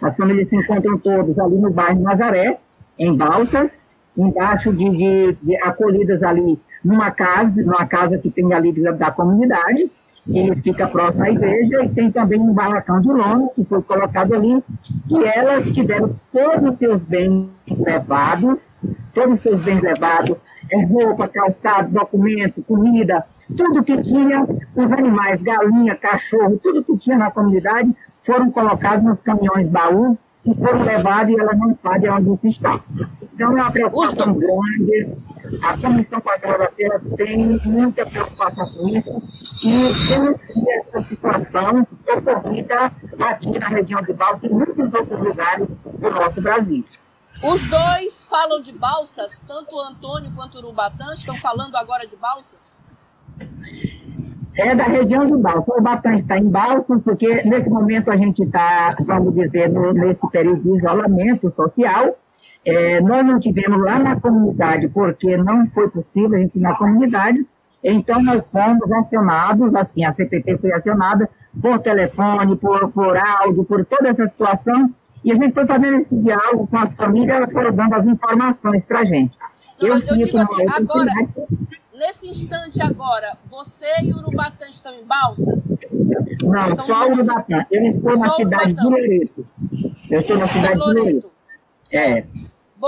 as famílias se encontram todas ali no bairro Nazaré, em Balsas, embaixo de, de, de acolhidas ali numa casa, numa casa que tem ali da, da comunidade, ele fica próximo à igreja, e tem também um barracão de lona que foi colocado ali, e elas tiveram todos os seus bens levados, todos os seus bens levados, é, roupa, calçado, documento, comida, tudo que tinha, os animais, galinha, cachorro, tudo que tinha na comunidade, foram colocados nos caminhões baús e foram levados e ela não sabe onde isso está. Então é uma preocupação grande. A Comissão Quadrilhateira tem muita preocupação com isso e denuncia essa situação ocorrida aqui na região de Balsas e muitos outros lugares do nosso Brasil. Os dois falam de balsas, tanto o Antônio quanto o Urubatã estão falando agora de balsas? É da região de Balsas. O Urubatã está em Balsas, porque nesse momento a gente está, vamos dizer, nesse período de isolamento social. É, nós não tivemos lá na comunidade, porque não foi possível a gente ir na comunidade, então, nós fomos acionados, assim, a CPT foi acionada por telefone, por, por áudio, por toda essa situação, e a gente foi fazendo esse diálogo com as famílias, elas foram dando as informações para a gente. Não, eu, eu digo assim, agora, nesse instante agora, você e o Urubatã estão em Balsas? Não, estão só o Urubatã. Eu estou na cidade de Loreto. Eu estou na cidade de Loreto. É.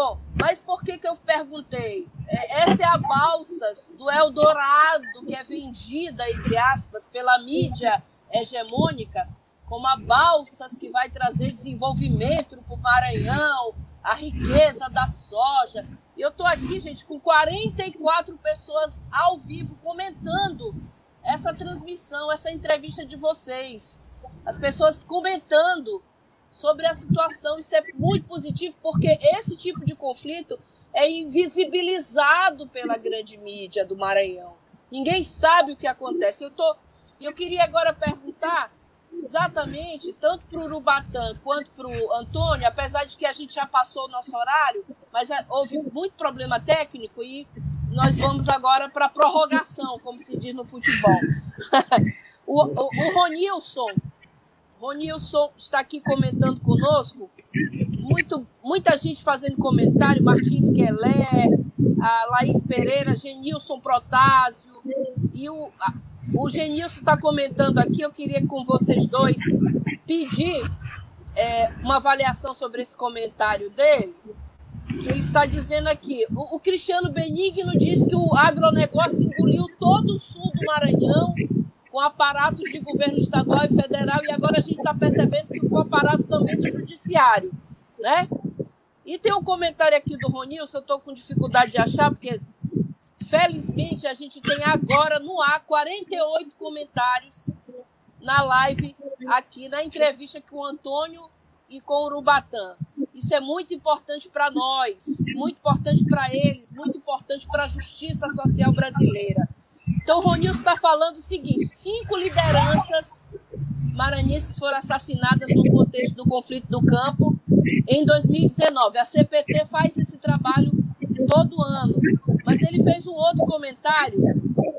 Bom, mas por que, que eu perguntei? É, essa é a Balsas do Eldorado, que é vendida, entre aspas, pela mídia hegemônica, como a Balsas que vai trazer desenvolvimento para o Maranhão, a riqueza da soja. E eu estou aqui, gente, com 44 pessoas ao vivo comentando essa transmissão, essa entrevista de vocês. As pessoas comentando sobre a situação. Isso é muito positivo, porque esse tipo de conflito é invisibilizado pela grande mídia do Maranhão. Ninguém sabe o que acontece. Eu tô, eu queria agora perguntar exatamente, tanto para o Urubatã quanto para o Antônio, apesar de que a gente já passou o nosso horário, mas é, houve muito problema técnico e nós vamos agora para a prorrogação, como se diz no futebol. o, o, o Ronilson, Ronilson está aqui comentando conosco, muito, muita gente fazendo comentário, Martins Quelé, a Laís Pereira, Genilson Protásio, e o, a, o Genilson está comentando aqui, eu queria com vocês dois pedir é, uma avaliação sobre esse comentário dele, que ele está dizendo aqui, o, o Cristiano Benigno diz que o agronegócio engoliu todo o sul do Maranhão com aparatos de governo estadual e federal, e agora a gente está percebendo que com aparato também do judiciário, né? E tem um comentário aqui do Ronilson, eu estou com dificuldade de achar, porque felizmente a gente tem agora no ar 48 comentários na live aqui, na entrevista com o Antônio e com o Urubatã. Isso é muito importante para nós, muito importante para eles, muito importante para a justiça social brasileira. Então, Ronilson está falando o seguinte: cinco lideranças maranhenses foram assassinadas no contexto do conflito do campo em 2019. A CPT faz esse trabalho todo ano. Mas ele fez um outro comentário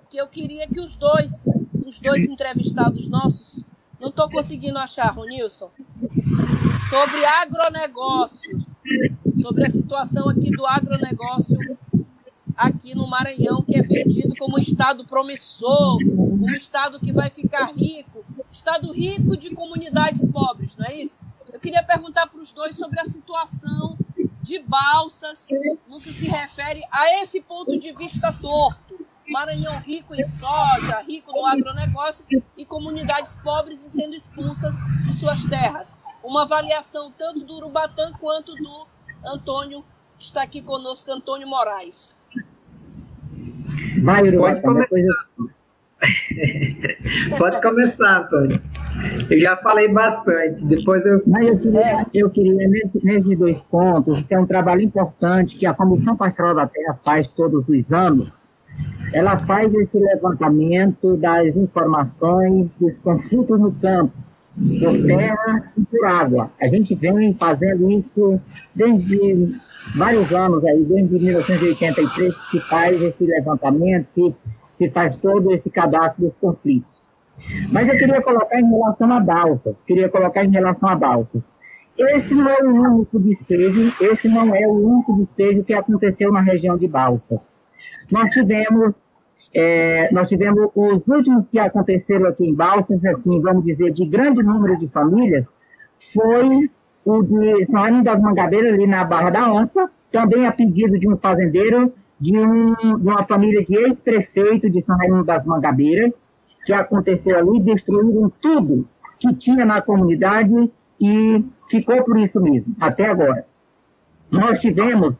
que eu queria que os dois, os dois entrevistados nossos, não estou conseguindo achar, Ronilson, sobre agronegócio, sobre a situação aqui do agronegócio aqui no Maranhão, que é vendido como um estado promissor, um estado que vai ficar rico, estado rico de comunidades pobres, não é isso? Eu queria perguntar para os dois sobre a situação de balsas no que se refere a esse ponto de vista torto. Maranhão rico em soja, rico no agronegócio e comunidades pobres e sendo expulsas de suas terras. Uma avaliação tanto do Urubatã quanto do Antônio, que está aqui conosco, Antônio Moraes. Vai, Pode começar. Pode começar, Antônio. Eu já falei bastante, depois eu. Mas eu queria, eu queria nesses, nesses dois pontos, isso é um trabalho importante que a Comissão Pastoral da Terra faz todos os anos. Ela faz esse levantamento das informações dos conflitos no campo, por terra e por água. A gente vem fazendo isso desde vários anos aí, desde 1983, que faz esse levantamento, se, se faz todo esse cadastro dos conflitos. Mas eu queria colocar em relação a balsas, queria colocar em relação a balsas. Esse não é o único despejo, esse não é o único despejo que aconteceu na região de Balsas. Nós tivemos, é, nós tivemos os últimos que aconteceram aqui em Balsas, assim, vamos dizer, de grande número de famílias, foi o de São Raimundo das Mangabeiras, ali na Barra da Onça, também a pedido de um fazendeiro, de, um, de uma família de ex-prefeito de São Raimundo das Mangabeiras, que aconteceu ali, destruíram tudo que tinha na comunidade e ficou por isso mesmo, até agora. Nós tivemos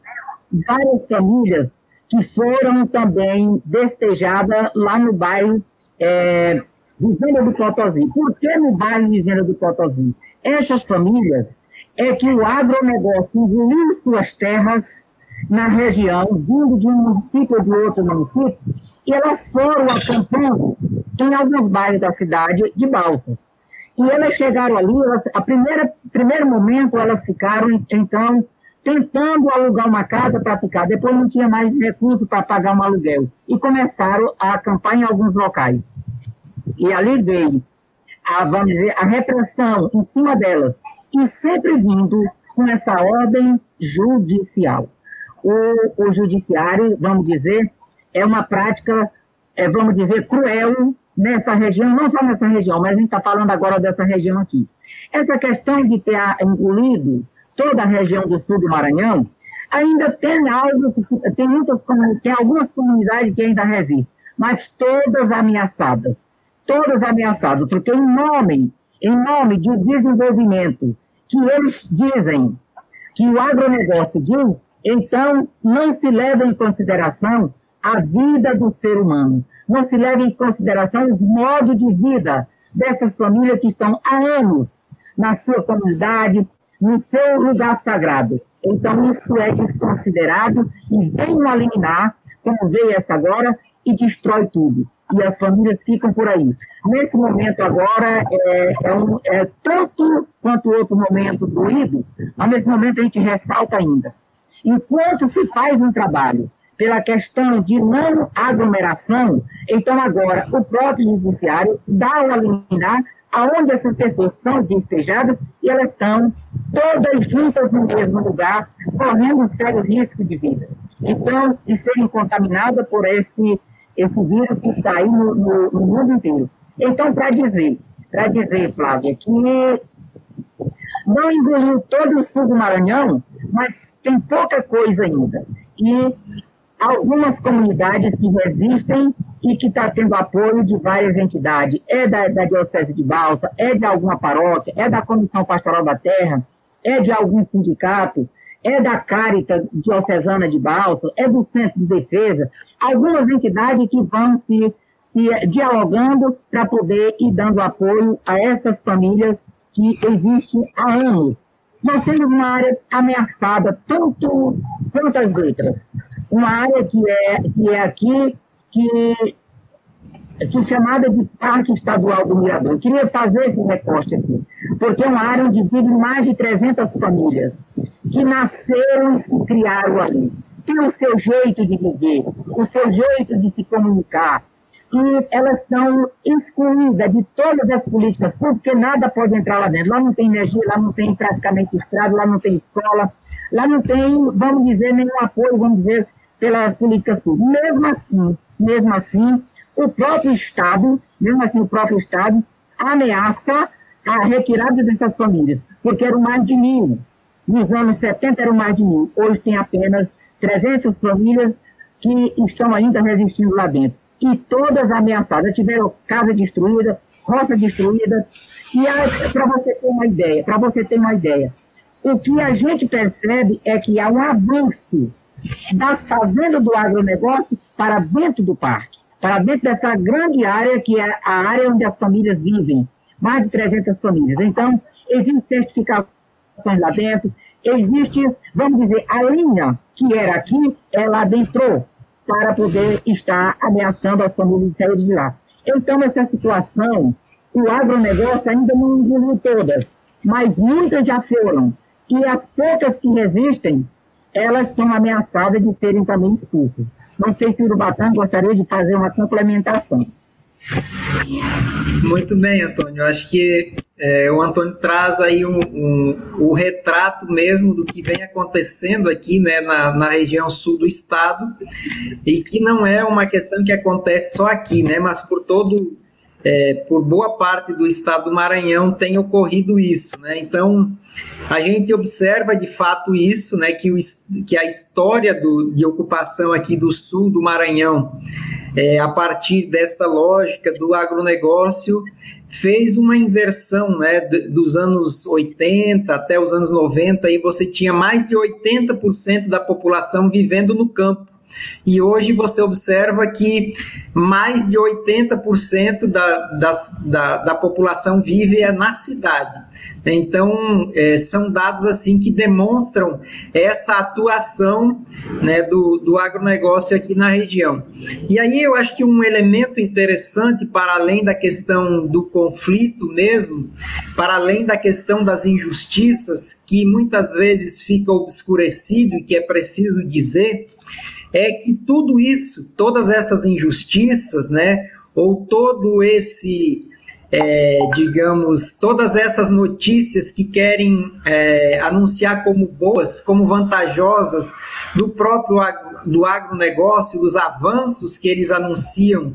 várias famílias que foram também despejadas lá no bairro é, Vivenda do Potosí. Por que no bairro Vivenda do Potosí? Essas famílias é que o agronegócio engoliu suas terras na região, vindo de um município ou de outro município, e elas foram acampando em alguns bairros da cidade de Balsas. E elas chegaram ali, elas, a primeira primeiro momento elas ficaram, então, tentando alugar uma casa para ficar. Depois não tinha mais recurso para pagar um aluguel. E começaram a acampar em alguns locais. E ali veio a, vamos dizer, a repressão em cima delas. E sempre vindo com essa ordem judicial. O, o judiciário, vamos dizer, é uma prática, é, vamos dizer, cruel nessa região, não só nessa região, mas a gente está falando agora dessa região aqui. Essa questão de ter engolido toda a região do sul do Maranhão, ainda tem algo, tem muitas tem algumas comunidades que ainda resistem, mas todas ameaçadas, todas ameaçadas, porque em nome, em nome de desenvolvimento que eles dizem, que o agronegócio diz, então não se leva em consideração a vida do ser humano não se leva em consideração os modos de vida dessas famílias que estão há anos na sua comunidade, no seu lugar sagrado. Então, isso é desconsiderado e vem no eliminar, como veio essa agora, e destrói tudo. e as famílias ficam por aí. Nesse momento agora, é, é, um, é tanto quanto outro momento doído, mas nesse momento a gente ressalta ainda. Enquanto se faz um trabalho pela questão de não aglomeração, então agora o próprio judiciário dá o liminar aonde essas pessoas são despejadas e elas estão todas juntas no mesmo lugar, correndo sério risco de vida. Então, de serem contaminadas por esse, esse vírus que está aí no, no, no mundo inteiro. Então, para dizer, para dizer, Flávia, que não engoliu todo o sul do Maranhão, mas tem pouca coisa ainda. E algumas comunidades que resistem e que está tendo apoio de várias entidades. É da, da Diocese de Balsa, é de alguma paróquia, é da Comissão Pastoral da Terra, é de algum sindicato, é da Caritas Diocesana de Balsa, é do Centro de Defesa, algumas entidades que vão se, se dialogando para poder ir dando apoio a essas famílias que existem há anos. Nós temos uma área ameaçada, tanto quantas outras. Uma área que é, que é aqui que, que é chamada de Parque Estadual do Mirador. Eu queria fazer esse recorte aqui, porque é uma área onde vivem mais de 300 famílias que nasceram e se criaram ali. Tem o seu jeito de viver, o seu jeito de se comunicar, e elas estão excluídas de todas as políticas porque nada pode entrar lá dentro. Lá não tem energia, lá não tem praticamente estrada, lá não tem escola, lá não tem, vamos dizer, nenhum apoio, vamos dizer, pelas políticas públicas. Mesmo assim, mesmo assim, o próprio Estado, mesmo assim, o próprio Estado ameaça a retirada dessas famílias, porque eram mais de mil. Nos anos 70 eram mais de mil. Hoje tem apenas 300 famílias que estão ainda resistindo lá dentro. E todas ameaçadas. Tiveram casa destruída, roça destruída. E para você ter uma ideia, para você ter uma ideia, o que a gente percebe é que há um avanço das fazendas do agronegócio para dentro do parque, para dentro dessa grande área que é a área onde as famílias vivem, mais de 300 famílias. Então, existe certificações lá dentro, existe, vamos dizer, a linha que era aqui, ela adentrou para poder estar ameaçando as famílias sair de lá. Então, essa situação, o agronegócio ainda não engoliu todas, mas muitas já foram. E as poucas que resistem, elas estão ameaçadas de serem também expulsas. Não sei se o Urubatã gostaria de fazer uma complementação. Muito bem, Antônio. Acho que é, o Antônio traz aí um, um, o retrato mesmo do que vem acontecendo aqui né, na, na região sul do estado e que não é uma questão que acontece só aqui, né, mas por todo é, por boa parte do estado do Maranhão tem ocorrido isso, né? Então a gente observa de fato isso, né? Que, o, que a história do, de ocupação aqui do sul do Maranhão, é, a partir desta lógica do agronegócio, fez uma inversão, né? Dos anos 80 até os anos 90, e você tinha mais de 80% da população vivendo no campo. E hoje você observa que mais de 80% da, da, da, da população vive na cidade. Então, é, são dados assim que demonstram essa atuação né, do, do agronegócio aqui na região. E aí eu acho que um elemento interessante, para além da questão do conflito mesmo, para além da questão das injustiças, que muitas vezes fica obscurecido e que é preciso dizer, é que tudo isso, todas essas injustiças, né, ou todo esse, é, digamos, todas essas notícias que querem é, anunciar como boas, como vantajosas do próprio do agronegócio, os avanços que eles anunciam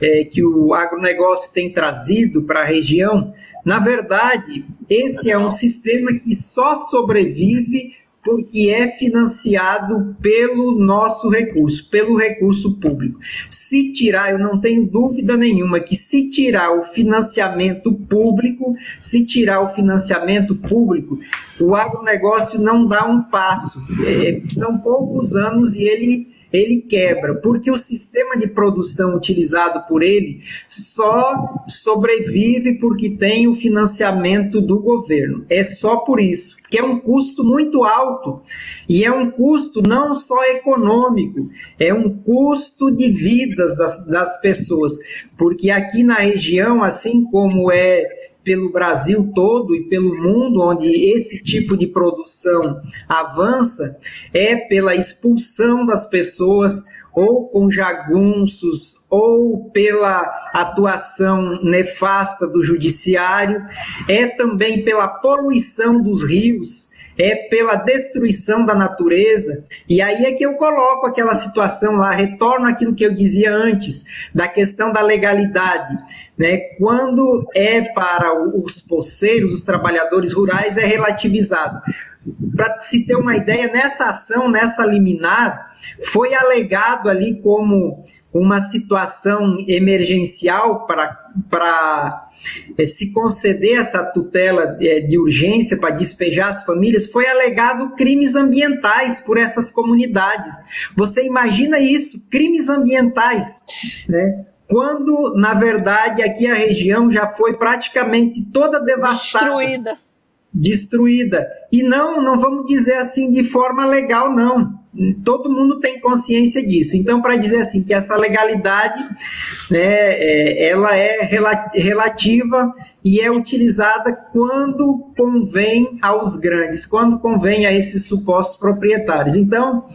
é, que o agronegócio tem trazido para a região, na verdade, esse é um sistema que só sobrevive porque é financiado pelo nosso recurso, pelo recurso público. Se tirar, eu não tenho dúvida nenhuma que se tirar o financiamento público, se tirar o financiamento público, o agronegócio não dá um passo. É, são poucos anos e ele ele quebra, porque o sistema de produção utilizado por ele só sobrevive porque tem o financiamento do governo. É só por isso, que é um custo muito alto e é um custo não só econômico, é um custo de vidas das, das pessoas, porque aqui na região, assim como é pelo Brasil todo e pelo mundo, onde esse tipo de produção avança, é pela expulsão das pessoas ou com jagunços ou pela atuação nefasta do judiciário, é também pela poluição dos rios é pela destruição da natureza. E aí é que eu coloco aquela situação lá, retorno aquilo que eu dizia antes, da questão da legalidade. Né? Quando é para os poceiros, os trabalhadores rurais, é relativizado. Para se ter uma ideia, nessa ação, nessa liminar, foi alegado ali como uma situação emergencial para é, se conceder essa tutela é, de urgência para despejar as famílias, foi alegado crimes ambientais por essas comunidades. Você imagina isso, crimes ambientais, né? Quando, na verdade, aqui a região já foi praticamente toda devastada. Destruída. Destruída. E não, não vamos dizer assim de forma legal, não todo mundo tem consciência disso. Então, para dizer assim que essa legalidade, né, é, ela é relativa e é utilizada quando convém aos grandes, quando convém a esses supostos proprietários. Então,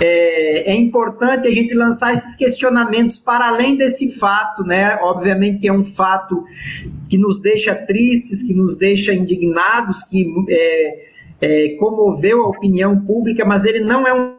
é, é importante a gente lançar esses questionamentos para além desse fato, né? Obviamente que é um fato que nos deixa tristes, que nos deixa indignados, que é, é, comoveu a opinião pública, mas ele não é um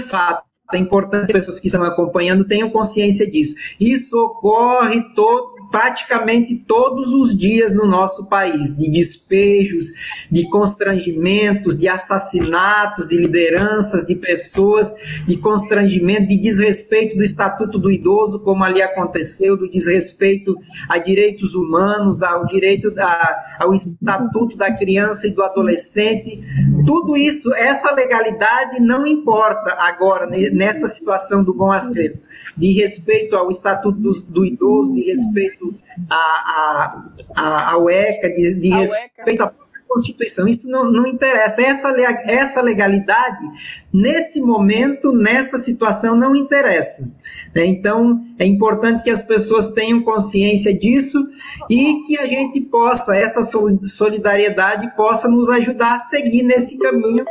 fato. É importante que as pessoas que estão acompanhando tenham consciência disso. Isso ocorre todo praticamente todos os dias no nosso país, de despejos, de constrangimentos, de assassinatos, de lideranças, de pessoas, de constrangimento, de desrespeito do Estatuto do Idoso, como ali aconteceu, do desrespeito a direitos humanos, ao direito a, ao Estatuto da Criança e do Adolescente. Tudo isso, essa legalidade não importa agora, nessa situação do bom acerto, de respeito ao Estatuto do, do Idoso, de respeito respeito à, à, ao ECA, de, de respeito à Constituição. Isso não, não interessa. Essa, essa legalidade, nesse momento, nessa situação, não interessa. Né? Então, é importante que as pessoas tenham consciência disso e que a gente possa, essa solidariedade possa nos ajudar a seguir nesse caminho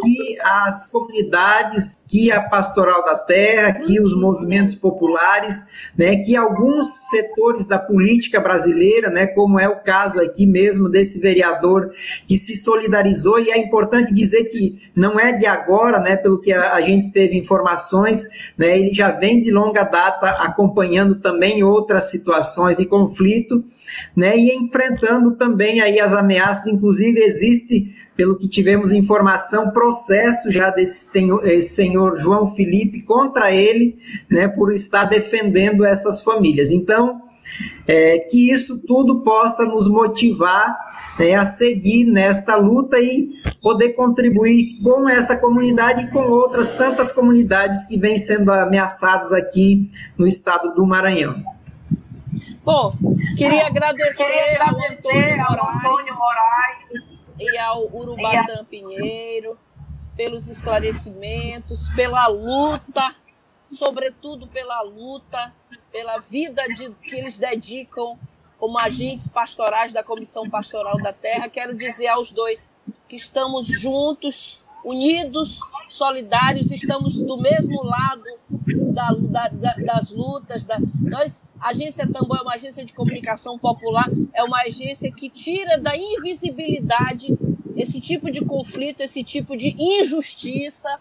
que as comunidades, que a pastoral da terra, que os movimentos populares, né, que alguns setores da política brasileira, né, como é o caso aqui mesmo desse vereador que se solidarizou e é importante dizer que não é de agora, né, pelo que a, a gente teve informações, né, ele já vem de longa data acompanhando também outras situações de conflito, né, e enfrentando também aí as ameaças, inclusive existe pelo que tivemos informação, processo já desse senhor João Felipe contra ele, né, por estar defendendo essas famílias. Então, é, que isso tudo possa nos motivar né, a seguir nesta luta e poder contribuir com essa comunidade e com outras tantas comunidades que vêm sendo ameaçadas aqui no estado do Maranhão. Bom, queria agradecer, queria agradecer ao Antônio Moraes e ao Urubatã Pinheiro pelos esclarecimentos, pela luta, sobretudo pela luta, pela vida de, que eles dedicam como agentes pastorais da Comissão Pastoral da Terra. Quero dizer aos dois que estamos juntos, unidos, solidários, estamos do mesmo lado da, da, da, das lutas. Nós, a Agência Tambor é uma agência de comunicação popular, é uma agência que tira da invisibilidade esse tipo de conflito, esse tipo de injustiça.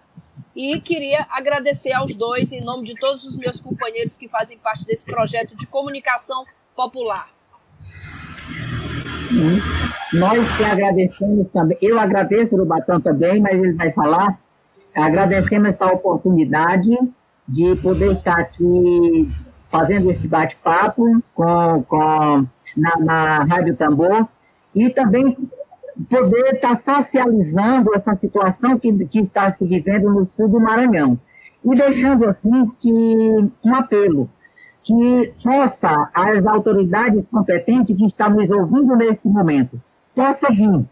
E queria agradecer aos dois, em nome de todos os meus companheiros que fazem parte desse projeto de comunicação popular. Nós que agradecemos também, eu agradeço o Batão também, mas ele vai falar. Agradecemos essa oportunidade de poder estar aqui fazendo esse bate-papo com, com, na, na Rádio Tambor e também poder estar socializando essa situação que, que está se vivendo no sul do Maranhão. e deixando assim que um apelo que possa as autoridades competentes que estão nos ouvindo nesse momento possa vir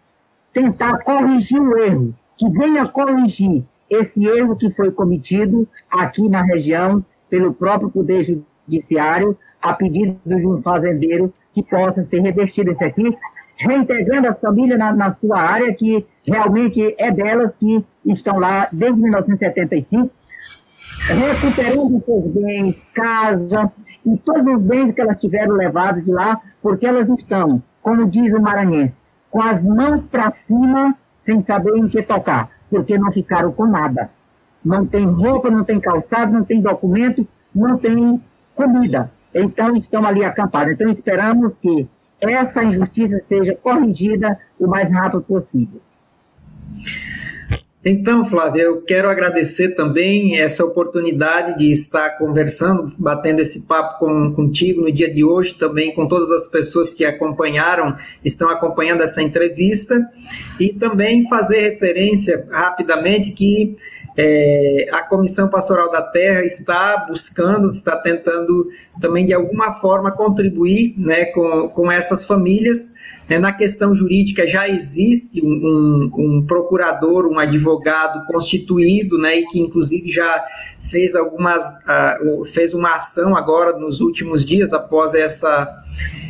tentar corrigir o erro, que venha corrigir esse erro que foi cometido aqui na região pelo próprio Poder Judiciário, a pedido de um fazendeiro que possa ser revestido esse aqui, reintegrando as famílias na, na sua área, que realmente é delas que estão lá desde 1975, recuperando seus bens, casa e todos os bens que elas tiveram levados de lá, porque elas estão, como diz o maranhense, com as mãos para cima, sem saber em que tocar, porque não ficaram com nada. Não tem roupa, não tem calçado, não tem documento, não tem comida. Então estão ali acampados. Então esperamos que essa injustiça seja corrigida o mais rápido possível. Então, Flávia, eu quero agradecer também essa oportunidade de estar conversando, batendo esse papo com, contigo no dia de hoje, também com todas as pessoas que acompanharam, estão acompanhando essa entrevista, e também fazer referência rapidamente que é, a Comissão Pastoral da Terra está buscando, está tentando também de alguma forma contribuir né, com, com essas famílias. É, na questão jurídica já existe um, um, um, procurador, um advogado constituído, né, e que inclusive já fez algumas, uh, fez uma ação agora nos últimos dias após essa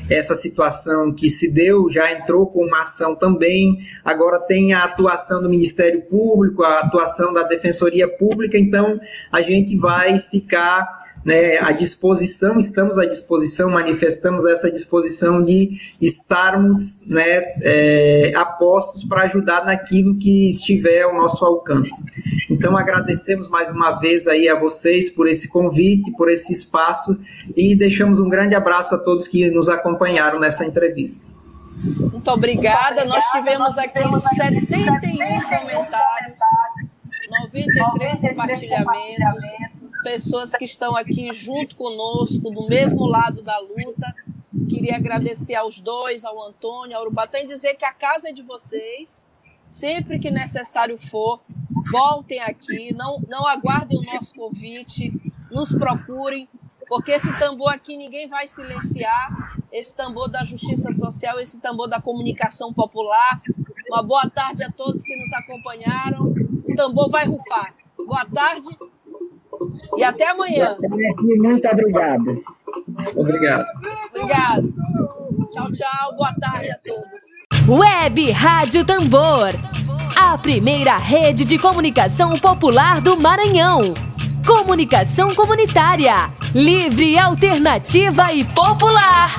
essa situação que se deu, já entrou com uma ação também, agora tem a atuação do Ministério Público, a atuação da Defensoria Pública, então a gente vai ficar né, à disposição, estamos à disposição, manifestamos essa disposição de estarmos né, é, apostos para ajudar naquilo que estiver ao nosso alcance. Então agradecemos mais uma vez aí a vocês por esse convite, por esse espaço e deixamos um grande abraço a todos que nos acompanharam nessa entrevista. Muito obrigada. Nós tivemos aqui 71 comentários, 93 compartilhamentos pessoas que estão aqui junto conosco, do mesmo lado da luta. Queria agradecer aos dois, ao Antônio, ao Urubatã, e dizer que a casa é de vocês. Sempre que necessário for, voltem aqui, não, não aguardem o nosso convite, nos procurem, porque esse tambor aqui ninguém vai silenciar esse tambor da justiça social, esse tambor da comunicação popular. Uma boa tarde a todos que nos acompanharam. O tambor vai rufar. Boa tarde e até amanhã. Muito obrigado. Obrigado. Obrigado. Tchau, tchau. Boa tarde a todos. Web Rádio Tambor. A primeira rede de comunicação popular do Maranhão. Comunicação comunitária. Livre, alternativa e popular.